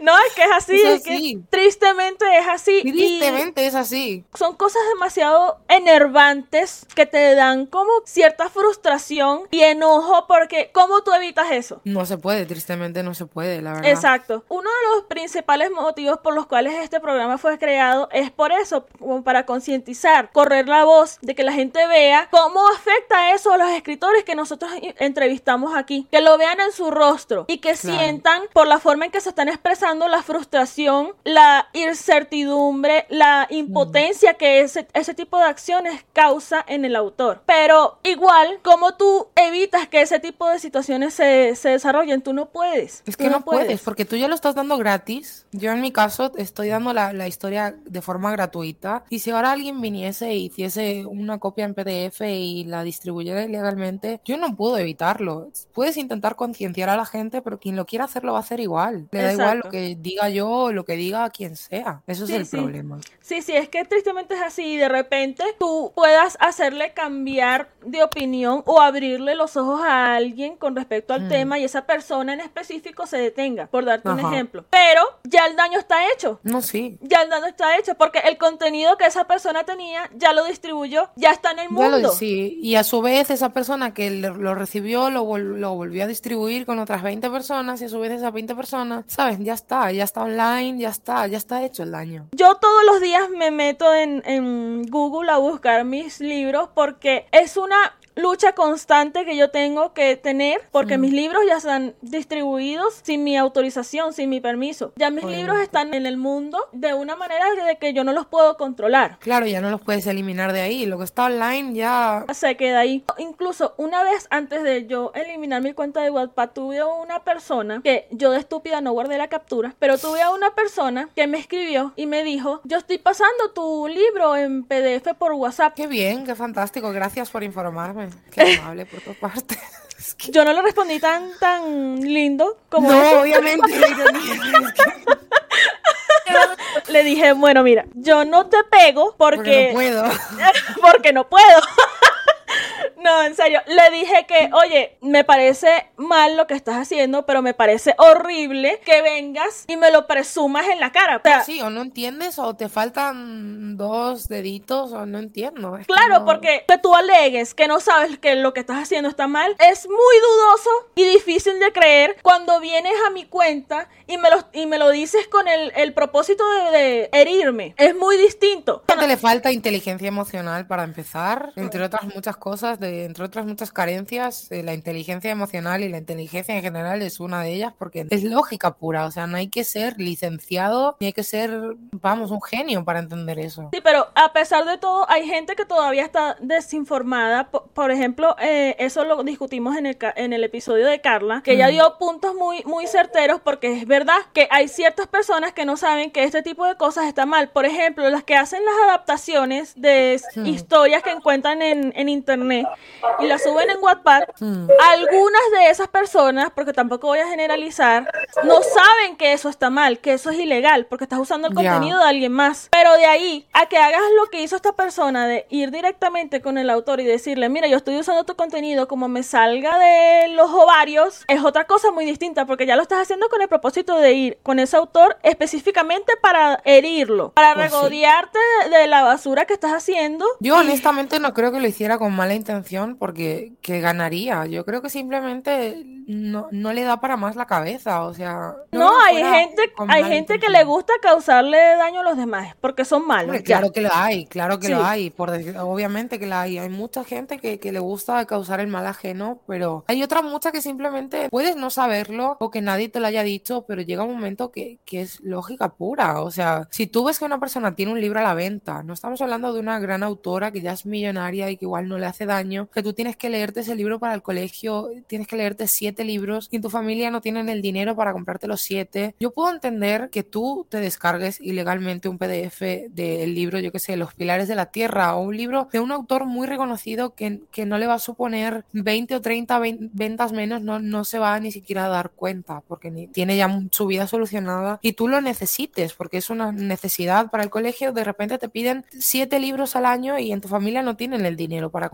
No, es que es así, es, que tristemente es así. Tristemente es así. Son cosas demasiado enervantes que te dan como cierta frustración y enojo porque ¿cómo tú evitas eso? No se puede, tristemente no se puede, la verdad. Exacto. Uno de los principales motivos por los cuales este programa fue creado es por eso, como para concientizar, correr la voz de que la gente vea cómo afecta eso a los escritores que nosotros entrevistamos aquí, que lo vean en su rostro y que sientan por la forma en que se están expresando la frustración, la incertidumbre, la impotencia que ese, ese tipo de acciones causa en el autor. Pero igual, como tú evitas que ese tipo de situaciones se, se desarrollen, tú no puedes. Es que no, puedes. porque tú ya lo estás dando gratis. Yo en mi caso estoy dando la, la, historia de forma gratuita. Y si ahora alguien viniese e hiciese una copia en PDF y la distribuyera ilegalmente, yo no puedo evitarlo. Puedes intentar concienciar a la gente, pero quien lo quiera hacer lo va a hacer igual. Le da igual lo que diga yo o lo que diga quien sea. Eso es el problema. Sí, sí, es que tristemente es así. Y de repente tú puedas hacerle cambiar de opinión o abrirle los ojos a alguien con respecto al mm. tema y esa persona en específico se detenga, por darte un ejemplo. Pero ya el daño está hecho. No, sí. Ya el daño está hecho porque el contenido que esa persona tenía ya lo distribuyó, ya está en el mundo. sí, y a su vez esa persona que lo recibió lo, lo volvió a distribuir con otras 20 personas y a su vez esas 20 personas, ¿sabes? Ya está, ya está online, ya está, ya está hecho el daño. Yo todos los días me meto en, en Google a buscar mis libros porque es una lucha constante que yo tengo que tener porque mm. mis libros ya están distribuidos sin mi autorización, sin mi permiso. Ya mis libros están en el mundo de una manera de que yo no los puedo controlar. Claro, ya no los puedes eliminar de ahí. Lo que está online ya se queda ahí. Incluso una vez antes de yo eliminar mi cuenta de WhatsApp tuve una persona que yo de estúpida no guardé la captura, pero tuve a una persona que me escribió y me dijo, yo estoy pasando tu libro en PDF por WhatsApp. Qué bien, qué fantástico. Gracias por informarme. Qué amable por tu parte. Yo no lo respondí tan, tan lindo como No, obviamente. le dije, bueno, mira, yo no te pego porque... Porque no puedo. porque no puedo. No, en serio, le dije que, oye, me parece mal lo que estás haciendo, pero me parece horrible que vengas y me lo presumas en la cara. O sea, Sí, o no entiendes, o te faltan dos deditos, o no entiendo. es que Claro, no- porque que tú alegues que no sabes que lo que estás haciendo está mal es muy dudoso y difícil de creer cuando vienes a mi cuenta y me lo, y me lo dices con el, el propósito de, de herirme. Es muy distinto. Gente le falta inteligencia emocional para empezar, entre otras muchas cosas, de, entre otras muchas carencias, eh, la inteligencia emocional y la inteligencia en general es una de ellas porque es lógica pura, o sea, no hay que ser licenciado ni hay que ser, vamos, un genio para entender eso. Sí, pero a pesar de todo, hay gente que todavía está desinformada. Por, por ejemplo, eh, eso lo discutimos en el, en el episodio de Carla, que ella Mm. dio puntos muy, muy certeros porque es verdad que hay ciertas personas que no saben que este tipo de cosas está mal. Por ejemplo, las que hacen las adaptaciones de historias que encuentran en, en internet y las suben en Wattpad. Hmm. Algunas de esas personas, porque tampoco voy a generalizar, no saben que eso está mal, que eso es ilegal, porque estás usando el contenido de alguien más. Pero de ahí a que hagas lo que hizo esta persona, de ir directamente con el autor y decirle, mira, yo estoy usando tu contenido como me salga de los ovarios, es otra cosa muy distinta, porque ya lo estás haciendo con el propósito de ir con ese autor específicamente para herirlo, para Pues sí. regodearte de, de la basura que estás haciendo. Yo honestamente no creo que lo hiciera con mala intención porque que ganaría. Yo creo que simplemente no, no le da para más la cabeza, o sea... No, hay gente, hay gente que le gusta causarle daño a los demás, porque son malos. Hombre, claro que lo hay, claro que Sí. lo hay, por obviamente que la hay. Hay mucha gente que, que le gusta causar el mal ajeno, pero hay otra mucha que simplemente puedes no saberlo o que nadie te lo haya dicho, pero llega un momento que, que es lógica pura. O sea, si tú ves que una persona tiene un libro a la venta, no estamos hablando de una gran autora que ya es millonaria y que igual no le hace daño, que tú tienes que leerte ese libro para el colegio, tienes que leerte siete libros y tu familia no tienen el dinero para comprarte los siete. Yo puedo entender que tú te descargues ilegalmente un PDF del libro, yo que sé, Los Pilares de la Tierra o un libro de un autor muy reconocido que, que no le va a suponer 20 o 30 ven- ventas menos, no, no se va ni siquiera a dar cuenta porque tiene ya su vida solucionada y tú lo necesites porque es una necesidad para el colegio. De repente te piden siete libros al año y en tu familia no tienen el dinero para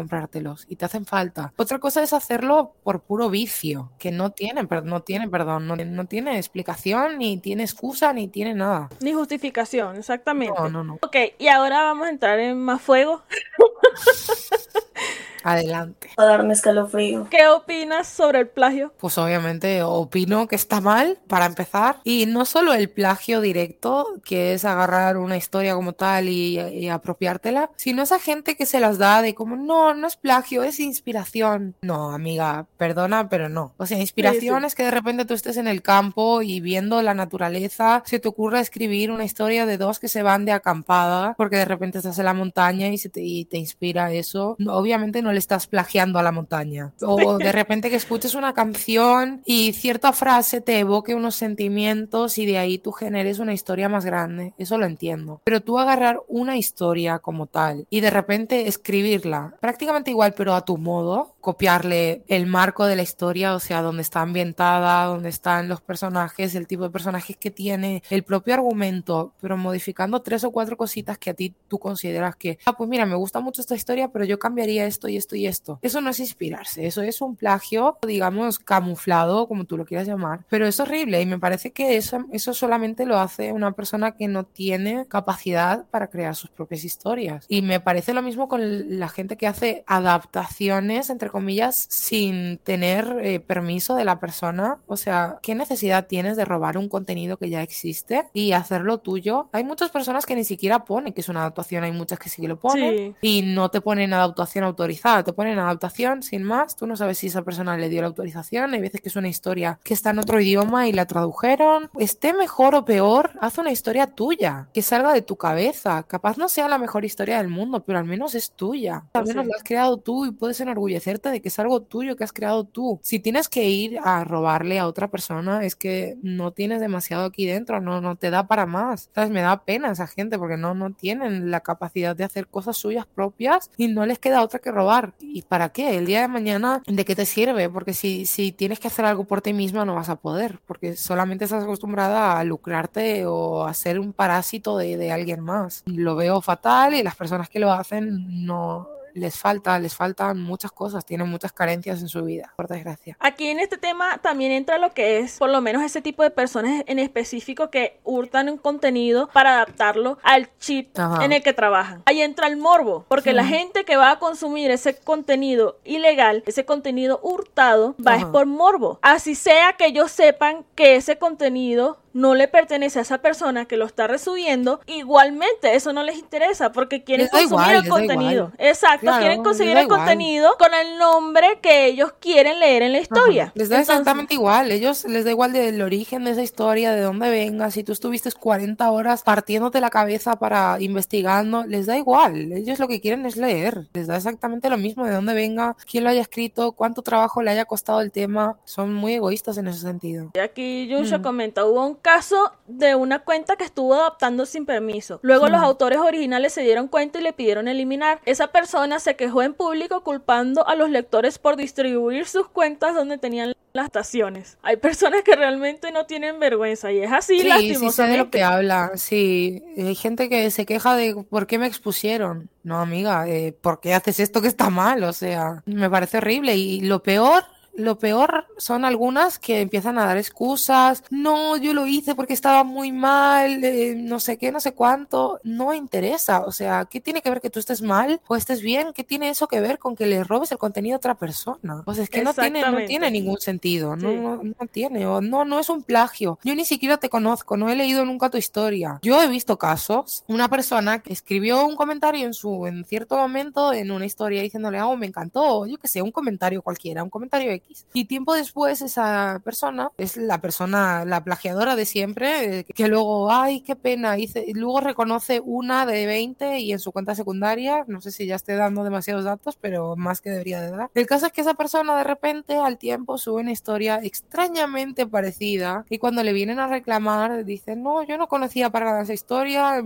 y te hacen falta. Otra cosa es hacerlo por puro vicio, que no tiene, no tiene, perdón, no, no tiene explicación, ni tiene excusa, ni tiene nada. Ni justificación, exactamente. No, no, no. Ok, y ahora vamos a entrar en más fuego. Adelante. A darme escalofrío. ¿Qué opinas sobre el plagio? Pues obviamente opino que está mal, para empezar. Y no solo el plagio directo, que es agarrar una historia como tal y, y apropiártela, sino esa gente que se las da de como, no, no es plagio, es inspiración. No, amiga, perdona, pero no. O sea, inspiración sí. es que de repente tú estés en el campo y viendo la naturaleza, se te ocurra escribir una historia de dos que se van de acampada, porque de repente estás en la montaña y, se te, y te inspira eso. No, obviamente no le estás plagiando a la montaña. O de repente que escuches una canción y cierta frase te evoque unos sentimientos y de ahí tú generes una historia más grande. Eso lo entiendo. Pero tú agarrar una historia como tal y de repente escribirla prácticamente igual pero a tu modo, copiarle el marco de la historia, o sea, donde está ambientada, donde están los personajes, el tipo de personajes que tiene, el propio argumento, pero modificando tres o cuatro cositas que a ti tú consideras que, ah, pues mira, me gusta mucho esta historia, pero yo cambiaría esto y esto y esto. Eso no es inspirarse, eso es un plagio, digamos, camuflado, como tú lo quieras llamar, pero es horrible y me parece que eso, eso solamente lo hace una persona que no tiene capacidad para crear sus propias historias. Y me parece lo mismo con la gente que hace adaptaciones, entre comillas, sin tener eh, permiso de la persona. O sea, ¿qué necesidad tienes de robar un contenido que ya existe y hacerlo tuyo? Hay muchas personas que ni siquiera ponen que es una adaptación, hay muchas que sí que lo ponen Sí. y no te ponen adaptación autorizada, te ponen adaptación sin más. Tú no sabes si esa persona le dio la autorización. Hay veces que es una historia que está en otro idioma y la tradujeron. Esté mejor o peor, haz una historia tuya, que salga de tu cabeza. Capaz no sea la mejor historia del mundo, pero al menos es tuya. Al Pues menos sí. la has creado tú y puedes enorgullecerte de que es algo tuyo que has creado tú. Si tienes que ir a robarle a otra persona, es que no tienes demasiado aquí dentro, no, no te da para más. ¿Sabes? Me da pena esa gente porque no, no tienen la capacidad de hacer cosas suyas propias y no les queda otra que robar. ¿Y para qué? El día de mañana, ¿de qué te sirve? Porque si, si tienes que hacer algo por ti misma, no vas a poder, porque solamente estás acostumbrada a lucrarte o a ser un parásito de, de alguien más. Lo veo fatal y las personas que lo hacen no les falta, les faltan muchas cosas, tienen muchas carencias en su vida, por desgracia. Aquí en este tema también entra lo que es, por lo menos ese tipo de personas en específico que hurtan un contenido para adaptarlo al chip en el que trabajan. Ahí entra el morbo, porque la gente que va a consumir ese contenido ilegal, ese contenido hurtado, va es por morbo. Así sea que ellos sepan que ese contenido no le pertenece a esa persona que lo está resubiendo, igualmente eso no les interesa porque quieren consumir el contenido. Exacto, quieren conseguir el contenido con el nombre que ellos quieren leer en la historia. Les da exactamente igual, ellos les da igual del origen de esa historia, de dónde venga, si tú estuviste 40 horas partiéndote la cabeza para investigando, les da igual, ellos lo que quieren es leer, les da exactamente lo mismo de dónde venga, quién lo haya escrito, cuánto trabajo le haya costado el tema, son muy egoístas en ese sentido. Y aquí Yusha mm. comenta, hubo un caso de una cuenta que estuvo adaptando sin permiso. Luego los autores originales se dieron cuenta y le pidieron eliminar. Esa persona se quejó en público culpando a los lectores por distribuir sus cuentas donde tenían las estaciones. Hay personas que realmente no tienen vergüenza y es así sí, lastimosamente. Sí, lo que habla. Sí, hay gente que se queja de por qué me expusieron. No, amiga, eh, ¿por qué haces esto que está mal? O sea, me parece horrible y lo peor lo peor son algunas que empiezan a dar excusas. No, yo lo hice porque estaba muy mal, eh, no sé qué, no sé cuánto. No interesa. O sea, ¿qué tiene que ver que tú estés mal o estés bien? ¿Qué tiene eso que ver con que le robes el contenido a otra persona? Pues es que no tiene, no tiene ningún sentido. No, no, tiene. O no, no es un plagio. Yo ni siquiera te conozco, no he leído nunca tu historia. Yo he visto casos, una persona que escribió un comentario en su, en cierto momento, en una historia diciéndole, oh, me encantó, yo que sé, un comentario cualquiera, un comentario y tiempo después esa persona es la persona, la plagiadora de siempre, eh, que luego, ay, qué pena, y luego reconoce una de 20 y en su cuenta secundaria, no sé si ya esté dando demasiados datos, pero más que debería de dar. El caso es que esa persona de repente al tiempo sube una historia extrañamente parecida y cuando le vienen a reclamar dicen, no, yo no conocía para nada esa historia,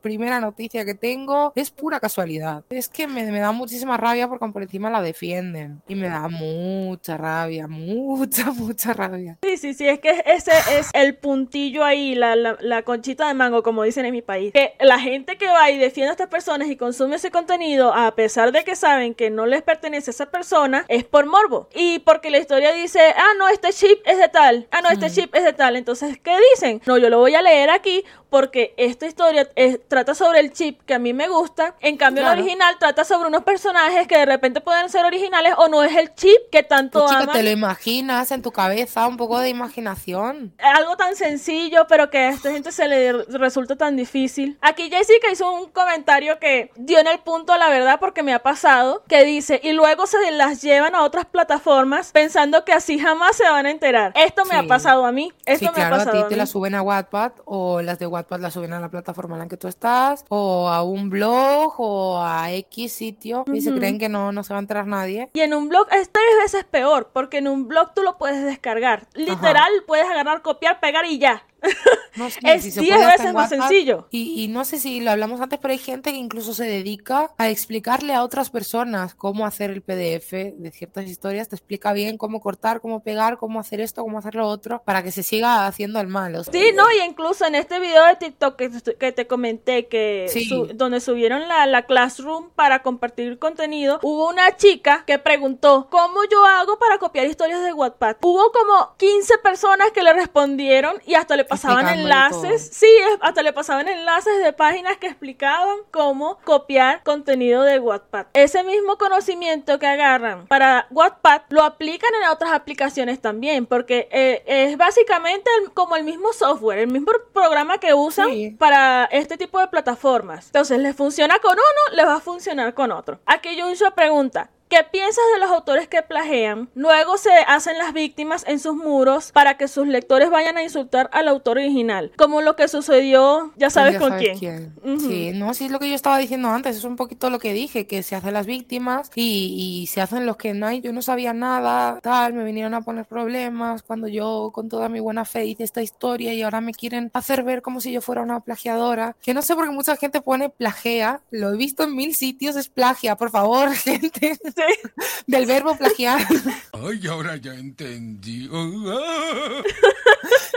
primera noticia que tengo, es pura casualidad. Es que me, me da muchísima rabia porque por encima la defienden y me da mucha rabia, mucha, mucha rabia. Sí, sí, sí, es que ese es el puntillo ahí, la, la, conchita de mango, como dicen en mi país. Que la gente que va y defiende a estas personas y consume ese contenido, a pesar de que saben que no les pertenece a esa persona, es por morbo. Y porque la historia dice, ah, no, este chip es de tal, ah, no, este chip es de tal. Entonces, ¿qué dicen? No, yo lo voy a leer aquí porque esta historia trata sobre el chip que a mí me gusta, en cambio el original trata sobre unos personajes que de repente pueden ser originales o no es el chip que tanto pues te lo imaginas en tu cabeza, un poco de imaginación. Algo tan sencillo, pero que a esta gente se le resulta tan difícil. Aquí Jessica hizo un comentario que dio en el punto la verdad porque me ha pasado, que dice, y luego se las llevan a otras plataformas pensando que así jamás se van a enterar. Esto me ha pasado a mí. Esto me ha pasado a ti te las suben a Wattpad o las de Wattpad las suben a la plataforma en la que tú estás o a un blog o a X sitio y se creen que no, no se va a enterar nadie. Y en un blog es tres veces peor porque en un blog tú lo puedes descargar. Literal, puedes agarrar, copiar, pegar y ya. es 10 veces más sencillo. Y, no sé si lo hablamos antes, pero hay gente que incluso se dedica a explicarle a otras personas cómo hacer el PDF de ciertas historias. Te explica bien cómo cortar, cómo pegar, cómo hacer esto, cómo hacer lo otro, para que se siga haciendo el mal. sí, no, y incluso en este video de TikTok que, te comenté, que donde subieron la, la Classroom para compartir contenido, hubo una chica que preguntó, ¿cómo yo hago para copiar historias de Wattpad? Hubo como 15 personas que le respondieron y hasta le pasaban enlaces, sí, hasta le pasaban enlaces de páginas que explicaban cómo copiar contenido de Wattpad. Ese mismo conocimiento que agarran para Wattpad lo aplican en otras aplicaciones también, porque eh, es básicamente como el mismo software, el mismo programa que usan para este tipo de plataformas. Entonces, les funciona con uno, les va a funcionar con otro. Aquí Juncho pregunta, ¿qué piensas de los autores que plagean? Luego se hacen las víctimas en sus muros para que sus lectores vayan a insultar al autor original, como lo que sucedió, ya sabes con quién. Sí, no, sí es lo que yo estaba diciendo antes, es un poquito lo que dije, que se hacen las víctimas y, se hacen los que no, yo no sabía nada, tal, me vinieron a poner problemas cuando yo con toda mi buena fe hice esta historia y ahora me quieren hacer ver como si yo fuera una plagiadora, que no sé por qué mucha gente pone plagea, lo he visto en mil sitios, es plagia, por favor, gente, del verbo plagiar. Ay, ahora ya entendí.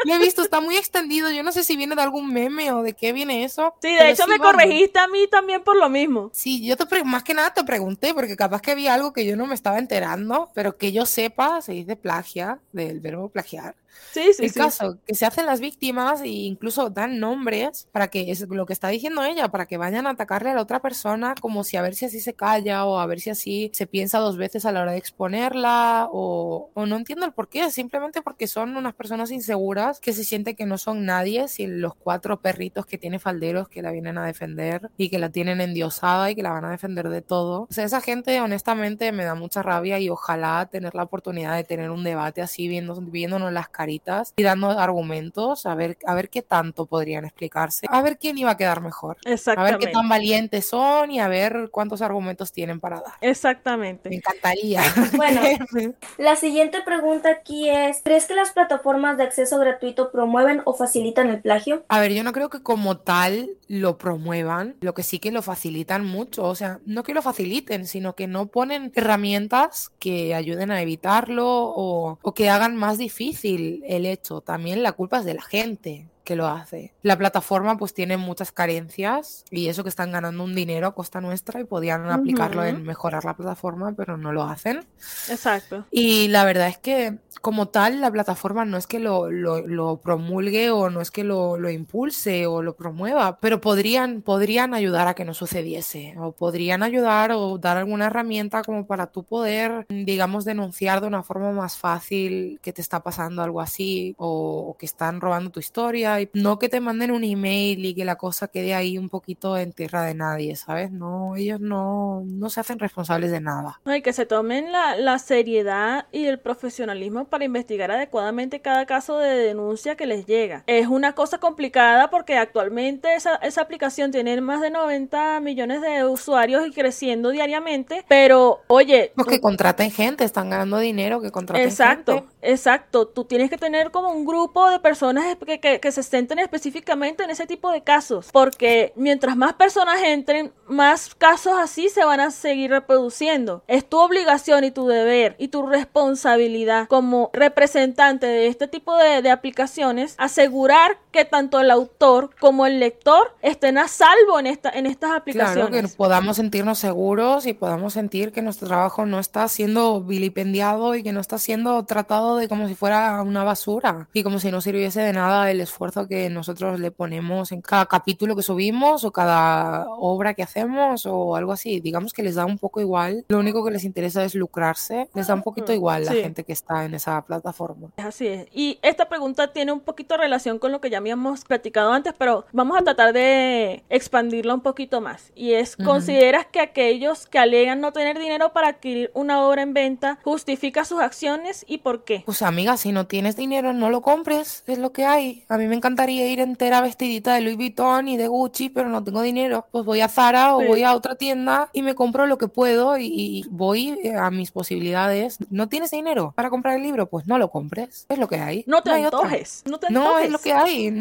Lo he visto, está muy extendido. Yo no sé si viene de algún meme o de qué viene eso. Sí, de hecho me corregiste a mí también por lo mismo. Sí, yo te más que nada te pregunté, porque capaz que había algo que yo no me estaba enterando, pero que yo sepa, se dice plagia, del verbo plagiar. Sí, sí, el caso, que se hacen las víctimas e incluso dan nombres para que, es lo que está diciendo ella, para que vayan a atacarle a la otra persona como si a ver si así se calla o a ver si así se piensa dos veces a la hora de exponerla o, o no entiendo el por qué, simplemente porque son unas personas inseguras que se sienten que no son nadie sin los cuatro perritos que tiene Falderos que la vienen a defender y que la tienen endiosada y que la van a defender de todo. O sea, esa gente honestamente me da mucha rabia y ojalá tener la oportunidad de tener un debate así viendo, viéndonos las caritas y dando argumentos a ver, a ver qué tanto podrían explicarse, a ver quién iba a quedar mejor, a ver qué tan valientes son y a ver cuántos argumentos tienen para dar. Exactamente. Me encantaría. Bueno, la siguiente pregunta aquí es, ¿crees que las plataformas de acceso gratuito promueven o facilitan el plagio? A ver, yo no creo que como tal lo promuevan, lo que sí que lo facilitan mucho, o sea, no que lo faciliten, sino que no ponen herramientas que ayuden a evitarlo o, o que hagan más difícil el hecho. También la culpa es de la gente que lo hace. La plataforma pues tiene muchas carencias y eso que están ganando un dinero a costa nuestra y podían aplicarlo en mejorar la plataforma, pero no lo hacen. Exacto. Y la verdad es que como tal la plataforma no es que lo, lo, promulgue o no es que lo, lo, impulse o lo promueva, pero podrían, podrían ayudar a que no sucediese o podrían ayudar o dar alguna herramienta como para tú poder, digamos, denunciar de una forma más fácil que te está pasando algo así o que están robando tu historia no que te manden un email y que la cosa quede ahí un poquito en tierra de nadie, ¿sabes? No, ellos no, no se hacen responsables de nada. y que se tomen la, la seriedad y el profesionalismo para investigar adecuadamente cada caso de denuncia que les llega. Es una cosa complicada porque actualmente esa, esa aplicación tiene más de 90 millones de usuarios y creciendo diariamente, pero oye... Los que contraten gente, están ganando dinero, que contraten exacto, gente. Exacto, tú tienes que tener como un grupo de personas que, que, que se centren específicamente en ese tipo de casos, porque mientras más personas entren, más casos así se van a seguir reproduciendo. Es tu obligación y tu deber y tu responsabilidad como representante de este tipo de, aplicaciones asegurar que tanto el autor como el lector estén a salvo en, esta, en estas aplicaciones. Claro, que podamos sentirnos seguros y podamos sentir que nuestro trabajo no está siendo vilipendiado y que no está siendo tratado de como si fuera una basura y como si no sirviese de nada el esfuerzo que nosotros le ponemos en cada capítulo que subimos o cada obra que hacemos o algo así. Digamos que les da un poco igual. Lo único que les interesa es lucrarse. Les da un poquito igual la gente que está en esa plataforma. Así es. Y esta pregunta tiene un poquito relación con lo que ya habíamos platicado antes, pero vamos a tratar de expandirla un poquito más. Y es, ¿consideras que aquellos que alegan no tener dinero para adquirir una obra en venta justifica sus acciones y por qué? Pues amiga, si no tienes dinero, no lo compres. Es lo que hay. A mí me encantaría ir entera vestidita de Louis Vuitton y de Gucci, pero no tengo dinero. Pues voy a Zara o voy a otra tienda y me compro lo que puedo y, voy eh, a mis posibilidades. ¿No tienes dinero para comprar el libro? Pues no lo compres. Es lo que hay. No te antojes. No, te no, es lo que hay.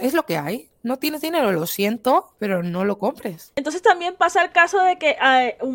Es lo que hay no tienes dinero, lo siento, pero no lo compres. Entonces también pasa el caso de que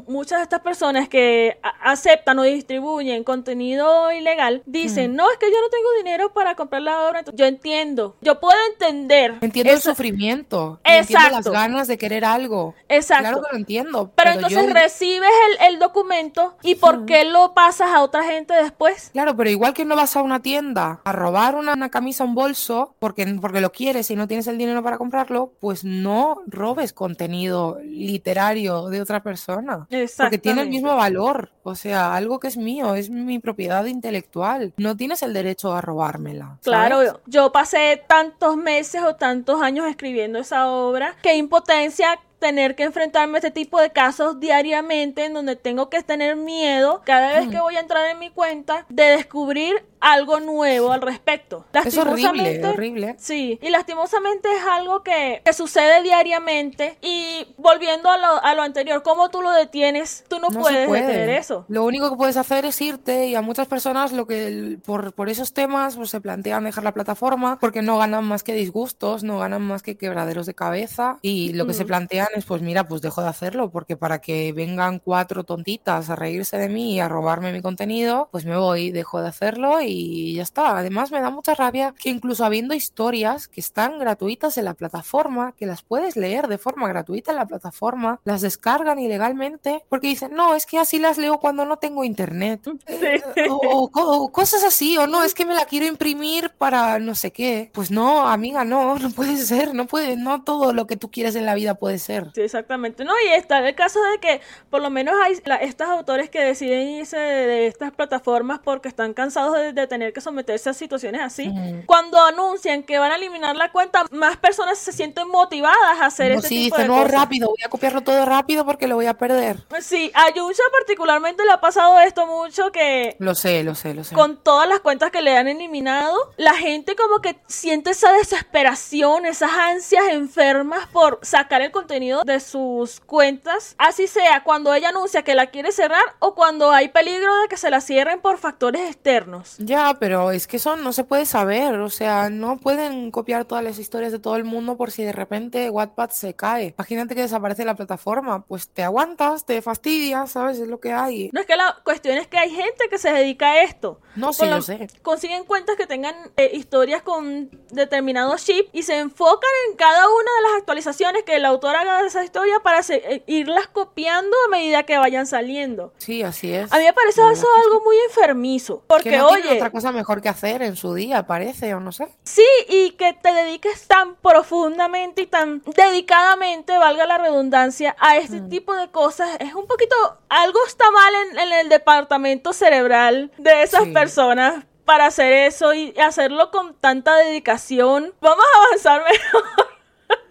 muchas de estas personas que aceptan o distribuyen contenido ilegal dicen, no, es que yo no tengo dinero para comprar la obra. yo entiendo, yo puedo entender. Entiendo el sufrimiento. Entiendo las ganas de querer algo. Exacto. Claro que lo entiendo. Pero, entonces recibes el, documento y ¿por qué lo pasas a otra gente después? Claro, pero igual que no vas a una tienda a robar una, una camisa, un bolso, porque, porque lo quieres y no tienes el dinero para comprarlo, pues no robes contenido literario de otra persona. Porque tiene el mismo valor. O sea, algo que es mío, es mi propiedad intelectual. No tienes el derecho a robármela. Claro, yo pasé tantos meses o tantos años escribiendo esa obra. Qué impotencia tener que enfrentarme a este tipo de casos diariamente en donde tengo que tener miedo cada vez que voy a entrar en mi cuenta de descubrir algo nuevo al respecto. Es horrible, horrible. Sí, y lastimosamente es algo que, sucede diariamente y volviendo a lo, a lo, anterior, ¿cómo tú lo detienes? Tú no, puedes detener eso. Lo único que puedes hacer es irte y a muchas personas lo que por, por esos temas pues, se plantean dejar la plataforma porque no ganan más que disgustos, no ganan más que quebraderos de cabeza y lo que se plantean es pues mira, pues dejo de hacerlo porque para que vengan cuatro tontitas a reírse de mí y a robarme mi contenido, pues me voy, dejo de hacerlo y ya está. Además me da mucha rabia que incluso habiendo historias que están gratuitas en la plataforma, que las puedes leer de forma gratuita en la plataforma, las descargan ilegalmente porque dicen, no, es que así las leo cuando no tengo internet. Eh, o, cosas así, o no, es que me la quiero imprimir para no sé qué. Pues no, amiga, no, no puede ser, no puede, no todo lo que tú quieres en la vida puede ser. Sí, exactamente. No, y está el caso de que por lo menos hay estos autores que deciden irse de, estas plataformas porque están cansados de, tener que someterse a situaciones así. Cuando anuncian que van a eliminar la cuenta, más personas se sienten motivadas a hacer no, este sí, tipo de no, rápido, voy a copiarlo todo rápido porque lo voy a perder. Sí, a Yuncha particularmente le ha pasado esto mucho que... Lo sé, lo sé, lo sé. Con todas las cuentas que le han eliminado, la gente como que siente esa desesperación, esas ansias enfermas por sacar el contenido de sus cuentas, así sea cuando ella anuncia que la quiere cerrar o cuando hay peligro de que se la cierren por factores externos. Ya, pero es que eso no se puede saber, o sea, no pueden copiar todas las historias de todo el mundo por si de repente Wattpad se cae. Imagínate que desaparece la plataforma, pues te aguantas, te fastidias, ¿sabes? Es lo que hay. No es que la cuestión es que hay gente que se dedica a esto. No, sí, lo sé. Consiguen cuentas que tengan eh, historias con determinado chip y se enfocan en cada una de las actualizaciones que el autor haga de esa historia para eh, irlas copiando a medida que vayan saliendo. Sí, así es. A mí me parece eso algo muy enfermizo. Porque, no oye. otra cosa mejor que hacer en su día, parece, o no sé. Sí, y que te dediques tan profundamente y tan dedicadamente, valga la redundancia, a este mm. tipo de cosas. Es un poquito. Algo está mal en, el departamento cerebral de esas personas para hacer eso y hacerlo con tanta dedicación. Vamos a avanzar mejor.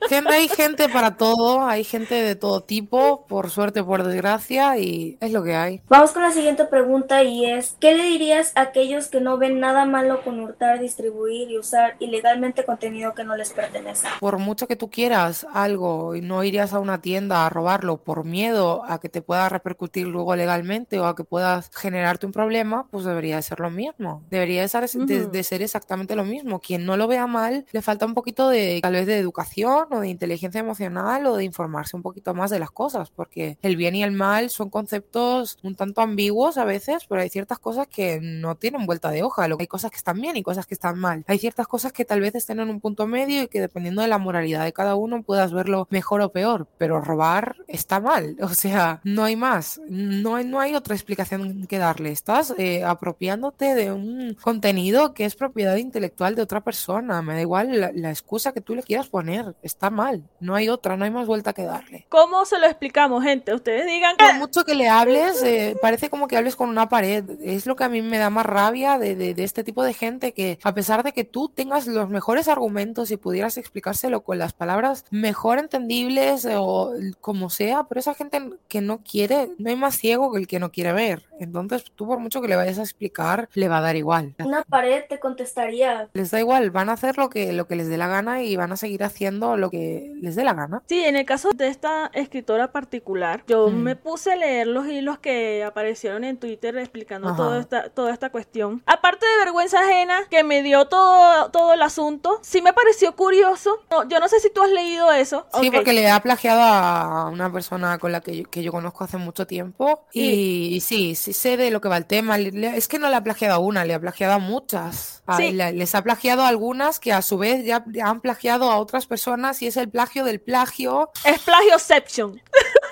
Gente, hay gente para todo, hay gente de todo tipo, por suerte, por desgracia, y es lo que hay. Vamos con la siguiente pregunta y es, ¿qué le dirías a aquellos que no ven nada malo con hurtar, distribuir y usar ilegalmente contenido que no les pertenece? Por mucho que tú quieras algo y no irías a una tienda a robarlo por miedo a que te pueda repercutir luego legalmente o a que puedas generarte un problema, pues debería de ser lo mismo. Debería de ser, de ser exactamente lo mismo. Quien no lo vea mal, le falta un poquito de, tal vez, de educación o de inteligencia emocional o de informarse un poquito más de las cosas, porque el bien y el mal son conceptos un tanto ambiguos a veces, pero hay ciertas cosas que no tienen vuelta de hoja. Hay cosas que están bien y cosas que están mal. Hay ciertas cosas que tal vez estén en un punto medio y que dependiendo de la moralidad de cada uno puedas verlo mejor o peor, pero robar está mal. O sea, no hay más. No hay, no hay otra explicación que darle. Estás eh, apropiándote de un contenido que es propiedad intelectual de otra persona. Me da igual la, la excusa que tú le quieras poner mal. No hay otra, no hay más vuelta que darle. ¿Cómo se lo explicamos, gente? Ustedes digan que... Por mucho que le hables, eh, parece como que hables con una pared. Es lo que a mí me da más rabia de, de, este tipo de gente que a pesar de que tú tengas los mejores argumentos y pudieras explicárselo con las palabras mejor entendibles o como sea, pero esa gente que no quiere, no hay más ciego que el que no quiere ver. Entonces tú por mucho que le vayas a explicar, le va a dar igual. Una pared te contestaría. Les da igual, van a hacer lo que, lo que les dé la gana y van a seguir haciendo lo que les dé la gana. Sí, en el caso de esta escritora particular, yo mm. me puse a leer los hilos que aparecieron en Twitter explicando toda esta, toda esta cuestión. Aparte de vergüenza ajena que me dio todo, todo el asunto, sí me pareció curioso. yo no sé si tú has leído eso. Sí, porque le ha plagiado a una persona con la que yo, que yo conozco hace mucho tiempo. Y, sí, sí sé de lo que va el tema. Es que no le ha plagiado a una, le ha plagiado a muchas. les ha plagiado a algunas que a su vez ya han plagiado a otras personas y es el plagio del plagio. Es plagioception.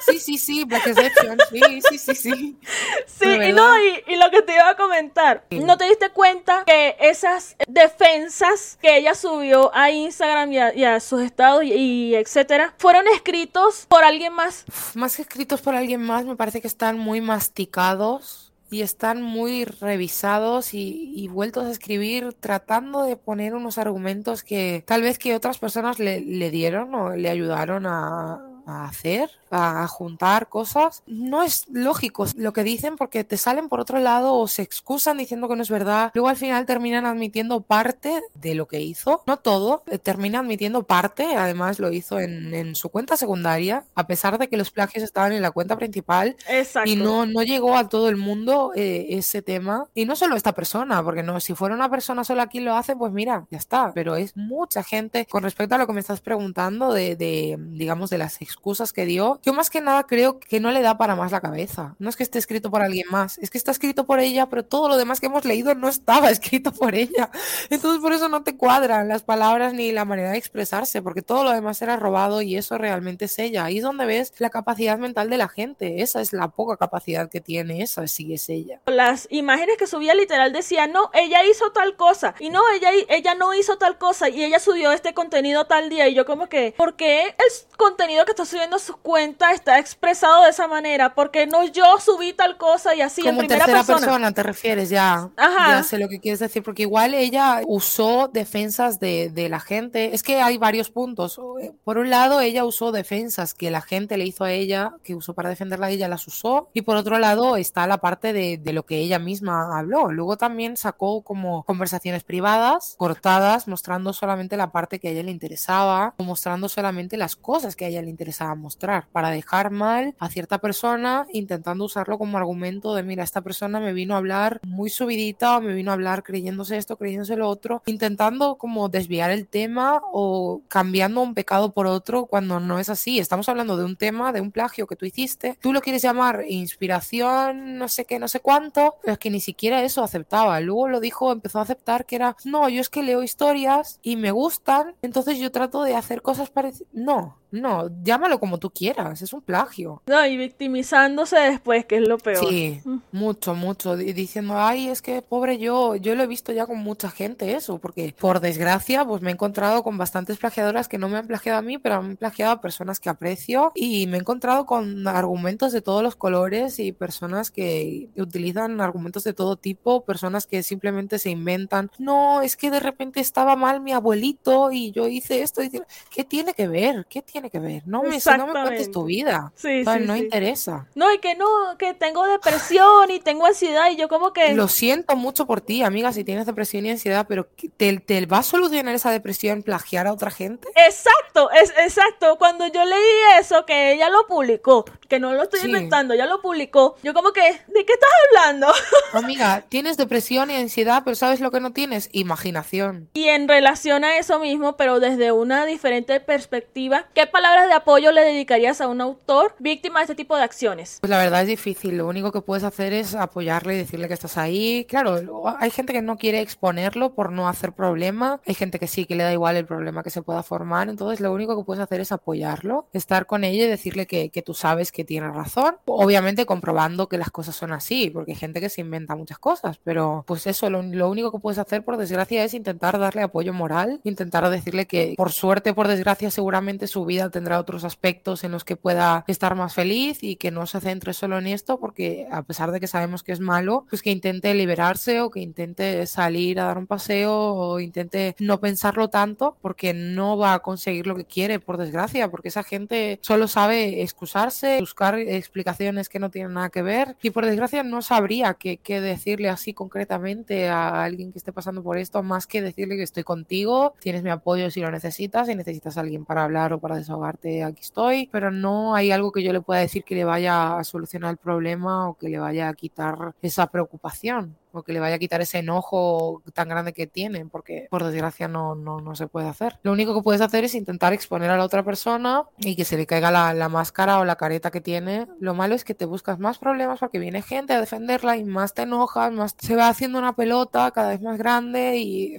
Sí, sí, sí, plagioception. Sí, sí, sí, sí. Sí, y no, y, lo que te iba a comentar, ¿no te diste cuenta que esas defensas que ella subió a Instagram y a, sus estados y, etcétera, fueron escritos por alguien más? más que escritos por alguien más, me parece que están muy masticados y están muy revisados y, vueltos a escribir tratando de poner unos argumentos que tal vez que otras personas le, le dieron o le ayudaron a, a hacer, a juntar cosas, no es lógico lo que dicen porque te salen por otro lado o se excusan diciendo que no es verdad. Luego al final terminan admitiendo parte de lo que hizo, no todo, eh, termina admitiendo parte, además lo hizo en, en su cuenta secundaria, a pesar de que los plagios estaban en la cuenta principal Exacto. y no, no llegó a todo el mundo eh, ese tema. Y no solo esta persona, porque no, si fuera una persona sola quien lo hace, pues mira, ya está, pero es mucha gente con respecto a lo que me estás preguntando de, de digamos, de las excusas que dio. Yo más que nada creo que no le da para más la cabeza. No es que esté escrito por alguien más, es que está escrito por ella, pero todo lo demás que hemos leído no estaba escrito por ella. Entonces por eso no te cuadran las palabras ni la manera de expresarse, porque todo lo demás era robado y eso realmente es ella. Ahí es donde ves la capacidad mental de la gente. Esa es la poca capacidad que tiene, esa sí es ella. Las imágenes que subía literal decía, no, ella hizo tal cosa, y no, ella, ella no hizo tal cosa, y ella subió este contenido tal día, y yo como que, ¿por qué el contenido que está subiendo su cuenta está expresado de esa manera? Porque no yo subí tal cosa y así Como en primera tercera persona. te refieres, ya. Ajá. Ya sé lo que quieres decir, porque igual ella usó defensas de, de la gente. Es que hay varios puntos. Por un lado, ella usó defensas que la gente le hizo a ella, que usó para defenderla, ella las usó. Y por otro lado, está la parte de, de lo que ella misma habló. Luego también sacó como conversaciones privadas, cortadas, mostrando solamente la parte que a ella le interesaba, o mostrando solamente las cosas que a ella le interesaba mostrar, para dejar mal a cierta persona, intentando usarlo como argumento de, mira, esta persona me vino a hablar muy subidita, o me vino a hablar creyéndose esto, creyéndose lo otro, intentando como desviar el tema o cambiando un pecado por otro cuando no es así. Estamos hablando de un tema, de un plagio que tú hiciste, tú lo quieres llamar inspiración, no sé qué, no sé cuánto, pero es que ni siquiera eso aceptaba. Luego lo dijo, empezó a aceptar que era, no, yo es que leo historias y me gustan, entonces yo trato de hacer cosas parecidas. No, no, llámalo como tú quieras, es un plagio. No, y victimizándose después, que es lo peor. Sí, mucho, mucho. di- Diciendo, ay, es que pobre yo, yo lo he visto ya con mucha gente eso, porque por desgracia, pues me he encontrado con bastantes plagiadoras que no me han plagiado a mí, pero han plagiado a personas que aprecio y me he encontrado con argumentos de todos los colores y personas que utilizan argumentos de todo tipo, personas que simplemente se inventan, no, es que de repente estaba mal mi abuelito y yo hice esto, y ¿qué tiene que ver? ¿Qué tiene que ver? No me, no me cuentes tu vida. Sí, ¿sabes? sí, no sí. interesa. No, y que no, que tengo depresión y tengo ansiedad y yo como que... Lo siento mucho por ti, amiga, si tienes depresión y ansiedad, pero ¿qué- ¿te, te va a solucionar esa depresión plagiar a otra gente? Exacto, es exacto. Cuando yo leí eso, que ella lo publicó, que no lo estoy inventando, ella lo publicó, yo como que, ¿de qué estás hablando? Amiga, tienes depresión y ansiedad, pero ¿sabes lo que no tienes? Imaginación. Y en relación a eso mismo, pero desde una diferente perspectiva, ¿qué palabras de apoyo le dedicarías a un autor víctima de este tipo de acciones? Pues la verdad es difícil, lo único que puedes hacer es apoyarle y decirle que estás ahí. Claro, hay gente que no quiere exponerlo por no hacer problema, hay gente que sí, que le da igual el problema que se pueda formar, entonces lo único que puedes hacer es apoyarlo, estar con ella y decirle que, que tú sabes que tiene razón, obviamente comprobando que las cosas son así, porque hay gente que se inventa muchas cosas, pero pues eso, lo, lo único que puedes hacer por desgracia es intentar darle apoyo moral, intentar decirle que por suerte, por desgracia, seguramente su vida tendrá otros aspectos en los que pueda estar más feliz y que no se centre solo en esto, porque a pesar de que sabemos que es malo, pues que intente liberarse o que intente salir a dar un paseo o intente no pensarlo tanto, porque no va a conseguir lo que quiere, por desgracia, porque esa gente solo sabe excusarse, buscar explicaciones que no tienen nada que ver y por desgracia no sabría qué, qué decirle así concretamente a alguien que esté pasando por esto, más que decirle que estoy contigo, tienes mi apoyo si lo necesitas, si necesitas a alguien para hablar o para desahogarte, aquí estoy, pero no hay algo que yo le pueda decir que le vaya a solucionar el problema o que le vaya a quitar esa preocupación o que le vaya a quitar ese enojo tan grande que tiene, porque por desgracia no, no, no se puede hacer. Lo único que puedes hacer es intentar exponer a la otra persona y que se le caiga la, la máscara o la careta que tiene. Lo malo es que te buscas más problemas porque viene gente a defenderla y más te enojas, más se va haciendo una pelota cada vez más grande y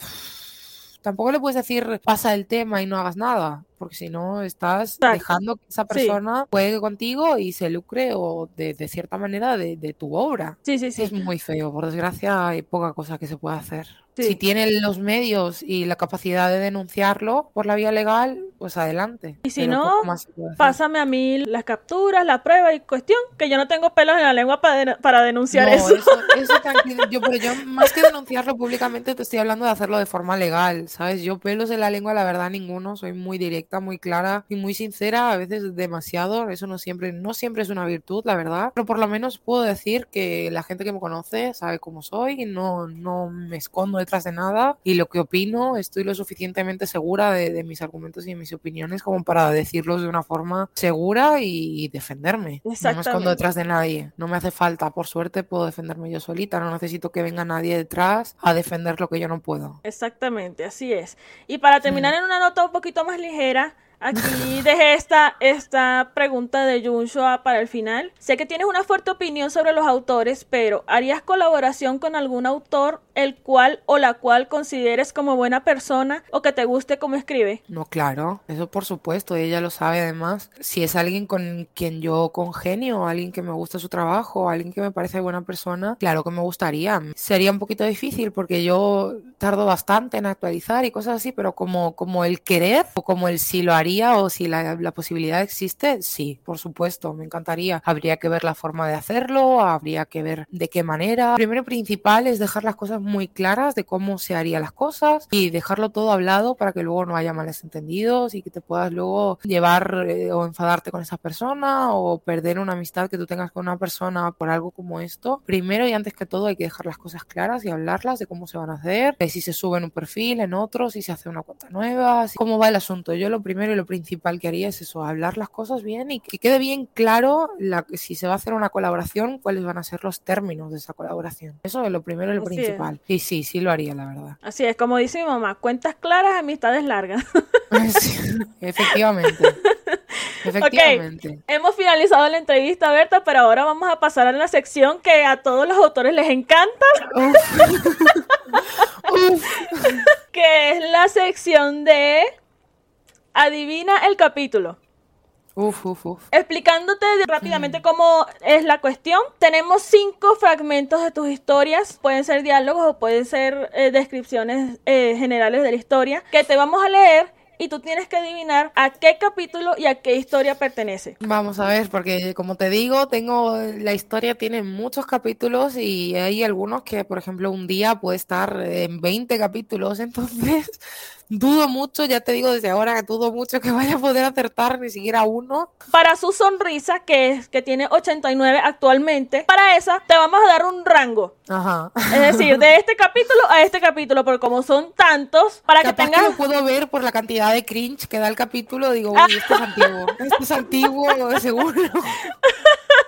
tampoco le puedes decir pasa el tema y no hagas nada, porque si no estás dejando que esa Sí. persona juegue contigo y se lucre o de, de cierta manera de, de tu obra. Sí, sí, sí. Es muy feo, por desgracia hay poca cosa que se pueda hacer. Sí. Si tiene los medios y la capacidad de denunciarlo por la vía legal, pues adelante. Y si no, pásame a mí las capturas, la prueba y cuestión, que yo no tengo pelos en la lengua para, para denunciar eso. eso, tranquilo. Yo, pero yo, más que denunciarlo públicamente, te estoy hablando de hacerlo de forma legal, ¿sabes? Yo pelos en la lengua, la verdad, ninguno. Soy muy directa, muy clara y muy sincera, a veces demasiado. Eso no siempre, no siempre es una virtud, la verdad. Pero por lo menos puedo decir que la gente que me conoce sabe cómo soy, no, no me escondo detrás de nada y lo que opino estoy lo suficientemente segura de, mis argumentos y de mis opiniones como para decirlos de una forma segura y defenderme. No me escondo detrás de nadie, no me hace falta, por suerte puedo defenderme yo solita, no necesito que venga nadie detrás a defender lo que yo no puedo. Exactamente, así es. Y para terminar en una nota un poquito más ligera, manera Aquí dejé esta, esta pregunta de Junshua para el final. Sé que tienes una fuerte opinión sobre los autores, pero ¿harías colaboración con algún autor el cual o la cual consideres como buena persona o que te guste como escribe? No, claro, eso por supuesto, ella lo sabe además. Si es alguien con quien yo congenio, alguien que me gusta su trabajo, alguien que me parece buena persona, claro que me gustaría. Sería un poquito difícil porque yo tardo bastante en actualizar y cosas así, pero como, como el querer o como el si lo haría o si la, posibilidad existe, sí, por supuesto, me encantaría. Habría que ver la forma de hacerlo, habría que ver de qué manera. Primero principal es dejar las cosas muy claras de cómo se harían las cosas y dejarlo todo hablado para que luego no haya males entendidos y que te puedas luego llevar eh, o enfadarte con esa persona o perder una amistad que tú tengas con una persona por algo como esto. Primero y antes que todo hay que dejar las cosas claras y hablarlas de cómo se van a hacer, de si se sube en un perfil, en otro, si se hace una cuenta nueva, cómo va el asunto. Yo lo primero y lo principal que haría es eso, hablar las cosas bien y que quede bien claro la, si se va a hacer una colaboración, cuáles van a ser los términos de esa colaboración. Eso es lo primero y lo principal. Y sí, sí lo haría, la verdad. Así es, como dice mi mamá, cuentas claras, amistades largas. efectivamente. Efectivamente. Hemos finalizado la entrevista, Berta, pero ahora vamos a pasar a la sección que a todos los autores les encanta. que es la sección de Adivina el capítulo. Uf, uf, uf. Explicándote rápidamente cómo es la cuestión, tenemos cinco fragmentos de tus historias, pueden ser diálogos o pueden ser eh, descripciones eh, generales de la historia, que te vamos a leer y tú tienes que adivinar a qué capítulo y a qué historia pertenece. Vamos a ver, porque como te digo, tengo la historia tiene muchos capítulos y hay algunos que, por ejemplo, un día puede estar en 20 capítulos, entonces dudo mucho, ya te digo desde ahora que dudo mucho que vaya a poder acertar ni siquiera uno. Para su sonrisa, que es que tiene 89 actualmente, para esa te vamos a dar un rango. Ajá. Es decir, de este capítulo a este capítulo, porque como son tantos, para que tengas. Que lo puedo ver por la cantidad de cringe que da el capítulo, digo, uy, este es antiguo. Este es antiguo, seguro.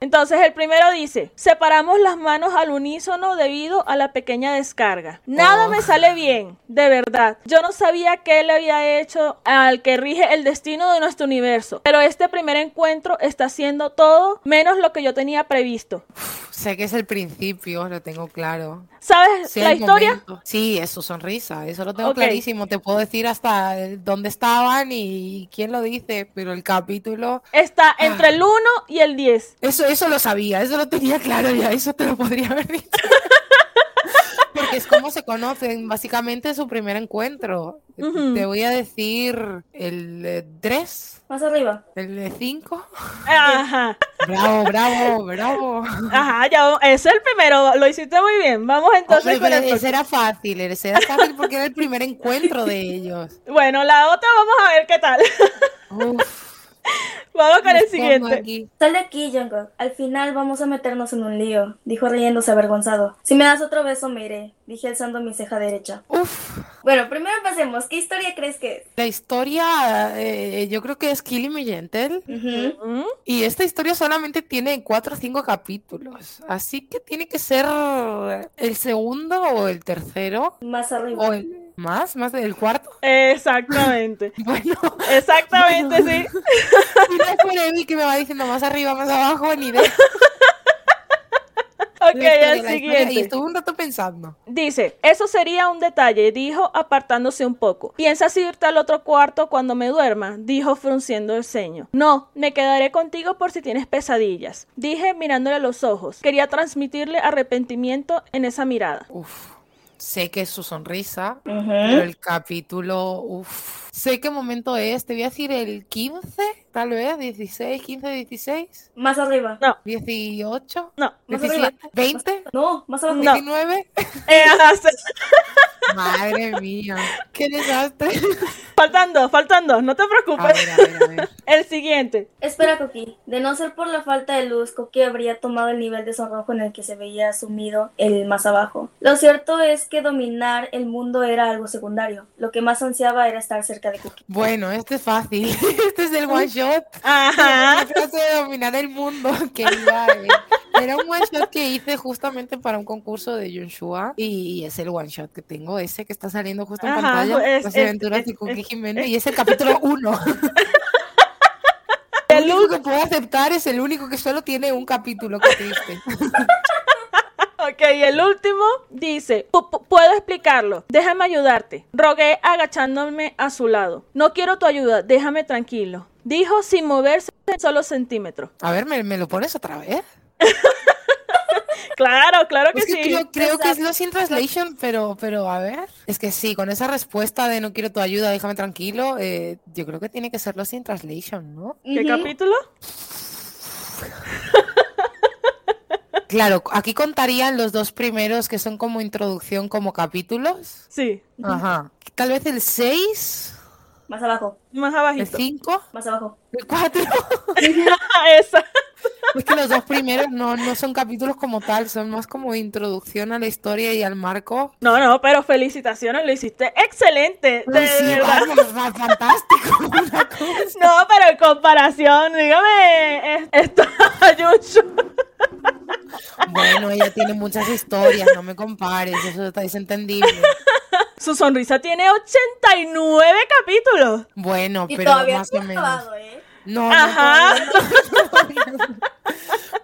Entonces el primero dice, separamos las manos al unísono debido a la pequeña descarga. Nada me oh. sale bien, de verdad. Yo no sabía qué le había hecho al que rige el destino de nuestro universo, pero este primer encuentro está haciendo todo menos lo que yo tenía previsto. sé que es el principio, lo tengo claro. ¿Sabes la historia? Sí, es su sonrisa, eso lo tengo clarísimo. Te puedo decir hasta dónde estaban y quién lo dice, pero el capítulo... Está entre el 1 y el 10. Eso, eso lo sabía, eso lo tenía claro ya, eso te lo podría haber dicho. Porque es como se conocen, básicamente su primer encuentro. Te voy a decir el 3. Más arriba. El 5. Ajá. Bravo, bravo, bravo. Ajá, ya, ese es el primero, lo hiciste muy bien. Vamos entonces con Ese era fácil, ese era fácil porque era el primer encuentro de ellos. Bueno, la otra vamos a ver qué tal. Uf. Vamos con el siguiente. Sal de aquí, Jungkook. Al final vamos a meternos en un lío, dijo riéndose avergonzado. Si me das otro beso, me iré, dije alzando mi ceja derecha. Uf. Bueno, primero empecemos. ¿Qué historia crees que es? La historia, eh, yo creo que es Killing Me Gentle. Y esta historia solamente tiene cuatro o cinco capítulos. Así que tiene que ser el segundo o el tercero. Más arriba. O el ¿Más? ¿Más del cuarto? Exactamente. bueno. Exactamente, sí. Y es mí que me va diciendo más arriba, más abajo, ni idea. Ok, el siguiente. Y estuve un rato pensando. Dice, eso sería un detalle, dijo apartándose un poco. ¿Piensas irte al otro cuarto cuando me duerma? Dijo frunciendo el ceño. No, me quedaré contigo por si tienes pesadillas. Dije mirándole a los ojos. Quería transmitirle arrepentimiento en esa mirada. Uf. Sé que es su sonrisa, pero el capítulo, uff. Sé qué momento es, te voy a decir el 15, tal vez, 16, 15, 16. Más arriba. No. 18. No. Más 17, arriba. 20, No, más abajo. No. 19. Eh. Madre mía, qué desastre. faltando, faltando, no te A preocupes. ver, a ver, a ver. El siguiente. Espera, Coqui. De no ser por la falta de luz, Coqui habría tomado el nivel de sonrojo en el que se veía sumido el más abajo. Lo cierto es que dominar el mundo era algo secundario. Lo que más ansiaba era estar cerca de Coqui. Bueno, este es fácil. Este es el one shot. Ajá. La frase de dominar el mundo que iba, eh, Era un one shot que hice justamente para un concurso de Yunshua y es el one shot que tengo, ese que está saliendo justo en Ajá, pantalla, es- Las es- aventuras es- de Cookie Jiménez y es el capítulo 1. El único que puedo aceptar es el único que solo tiene un capítulo, qué triste. Ok, el último dice, "Pu- pu- puedo explicarlo, déjame ayudarte. Rogué agachándome a su lado. No quiero tu ayuda, déjame tranquilo. Dijo sin moverse un solo centímetro. A ver, ¿me, me lo pones otra vez? Claro, claro que Es que sí. creo, creo que es Lost in Translation, pero, pero a ver. Es que sí, con esa respuesta de no quiero tu ayuda, déjame tranquilo, eh, yo creo que tiene que ser Lost in Translation, ¿no? ¿Qué capítulo? Claro, aquí contarían los dos primeros que son como introducción, como capítulos. Sí, Ajá. Tal vez el 6, Más abajo. más el abajito. 5, Más abajo. el 4. Esa. Es que los dos primeros no, no son capítulos como tal, son más como introducción a la historia y al marco. No, no, pero felicitaciones, lo hiciste excelente. De Uy, sí, verdad. vamos, va- fantástico. una cosa. No, pero en comparación, dígame, es- esto. Bueno, ella tiene muchas historias, no me compares, eso está- es entendible. Su sonrisa tiene 89 capítulos. Bueno, Y pero todavía más o menos. acabado, ¿eh? No, no, no.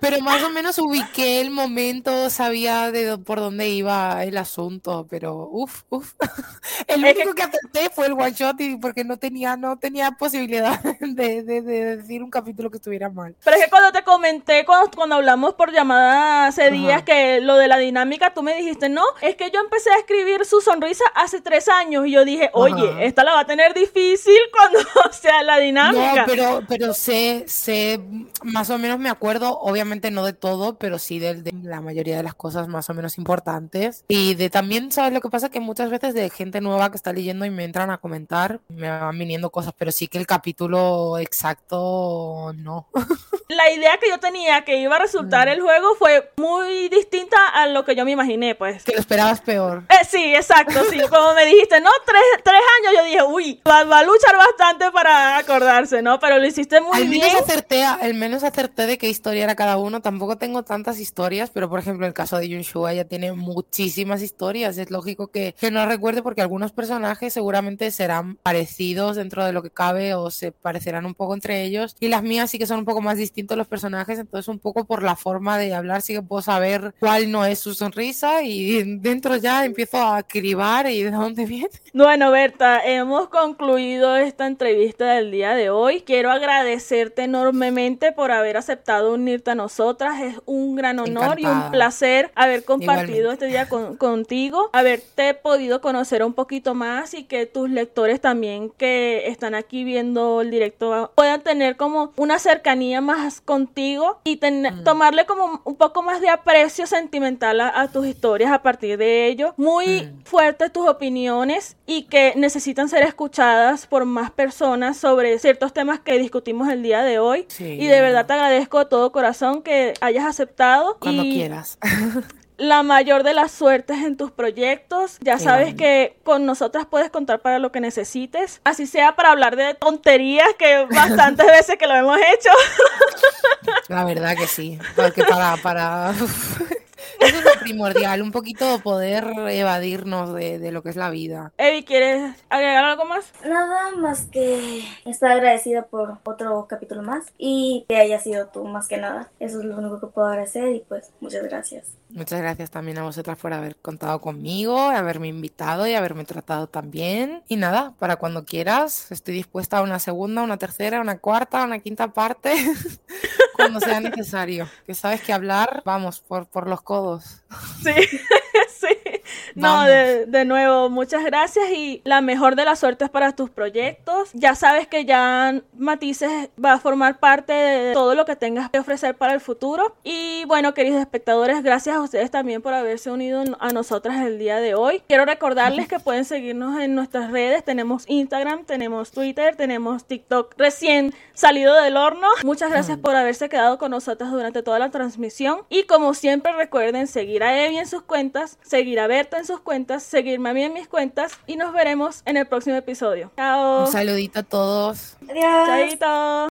Pero más o menos ubiqué el momento, sabía de por dónde iba el asunto, pero uff, uff. El Es que- único que acepté fue el one shot y porque no tenía, no tenía posibilidad de, de- de decir un capítulo que estuviera mal. Pero es que cuando te comenté, cuando, cuando hablamos por llamada hace Ajá. días, que lo de la dinámica, tú me dijiste, no, es que yo empecé a escribir su sonrisa hace tres años. Y yo dije, oye, Ajá. esta la va a tener difícil cuando sea la No, dinámica. pero, pero sé, sé, más o menos me acuerdo, obviamente no de todo, pero sí de, de la mayoría de las cosas más o menos importantes. Y de también, ¿sabes lo que pasa? Que muchas veces de gente nueva que está leyendo y me entran a comentar, me van viniendo cosas, pero sí que el capítulo exacto no. La idea que yo tenía que iba a resultar Mm. el juego fue muy distinta a lo que yo me imaginé, pues. Que lo esperabas peor. Eh, sí, exacto, sí. Como me dijiste, no, tres, tres años, yo dije, uy, va, va a luchar bastante para acordarse, ¿no? Pero lo hiciste muy Al menos bien. acerté, a- al menos acerté de qué historia era cada uno. Tampoco tengo tantas historias, pero por ejemplo, el caso de Yunshua ya tiene muchísimas historias. Es lógico que, que no recuerde porque algunos personajes seguramente serán parecidos dentro de lo que cabe o se parecerán un poco entre ellos. Y las mías sí que son un poco más distintos los personajes, entonces un poco por la forma de hablar sí que puedo saber cuál no es su sonrisa y dentro ya empiezo a cribar y de dónde viene. Bueno, Berta, hemos concluido esta entrevista del día de hoy. Quiero agradecerte enormemente por haber aceptado unirte a nosotras. Es un gran honor y un placer haber compartido Igualmente. este día con- contigo, haberte podido conocer un poquito más y que tus lectores también que están aquí viendo el directo puedan tener como una cercanía más contigo y ten- tomarle como un poco más de aprecio sentimental a, a tus historias a partir de ello. Muy Mm. fuertes tus opiniones y que necesitan ser escuchadas por más personas sobre ciertos temas que discutimos el día de hoy. Sí. Y de verdad te agradezco de todo corazón que hayas aceptado. Cuando y quieras. la mayor de las suertes en tus proyectos. Ya sabes que con nosotras puedes contar para lo que necesites. Así sea para hablar de tonterías que bastantes veces que lo hemos hecho. La verdad que sí, porque para, para... Eso es lo primordial, un poquito poder evadirnos de, de lo que es la vida. Evi, ¿quieres agregar algo más? Nada más que estar agradecida por otro capítulo más y que haya sido tú más que nada. Eso es lo único que puedo agradecer y pues muchas gracias. Muchas gracias también a vosotras por haber contado conmigo, haberme invitado y haberme tratado tan bien. Y nada, para cuando quieras, estoy dispuesta a una segunda, una tercera, una cuarta, una quinta parte, cuando sea necesario. Que sabes que hablar, vamos, por, por los codos. Sí, sí. no, de, de, nuevo, muchas gracias y la mejor de las suertes para tus proyectos. Ya sabes que ya Matices va a formar parte de todo lo que tengas que ofrecer para el futuro. Y bueno, queridos espectadores, gracias a ustedes también por haberse unido a nosotras el día de hoy. Quiero recordarles que pueden seguirnos en nuestras redes. Tenemos Instagram, tenemos Twitter, tenemos TikTok recién salido del horno. Muchas gracias por haberse quedado con nosotras durante toda la transmisión. Y como siempre, recuerden seguir a Evi en sus cuentas, seguir a Berta en sus cuentas, seguirme a mí en mis cuentas y nos veremos en el próximo episodio. Chao. Un saludito a todos. Adiós. Chaito.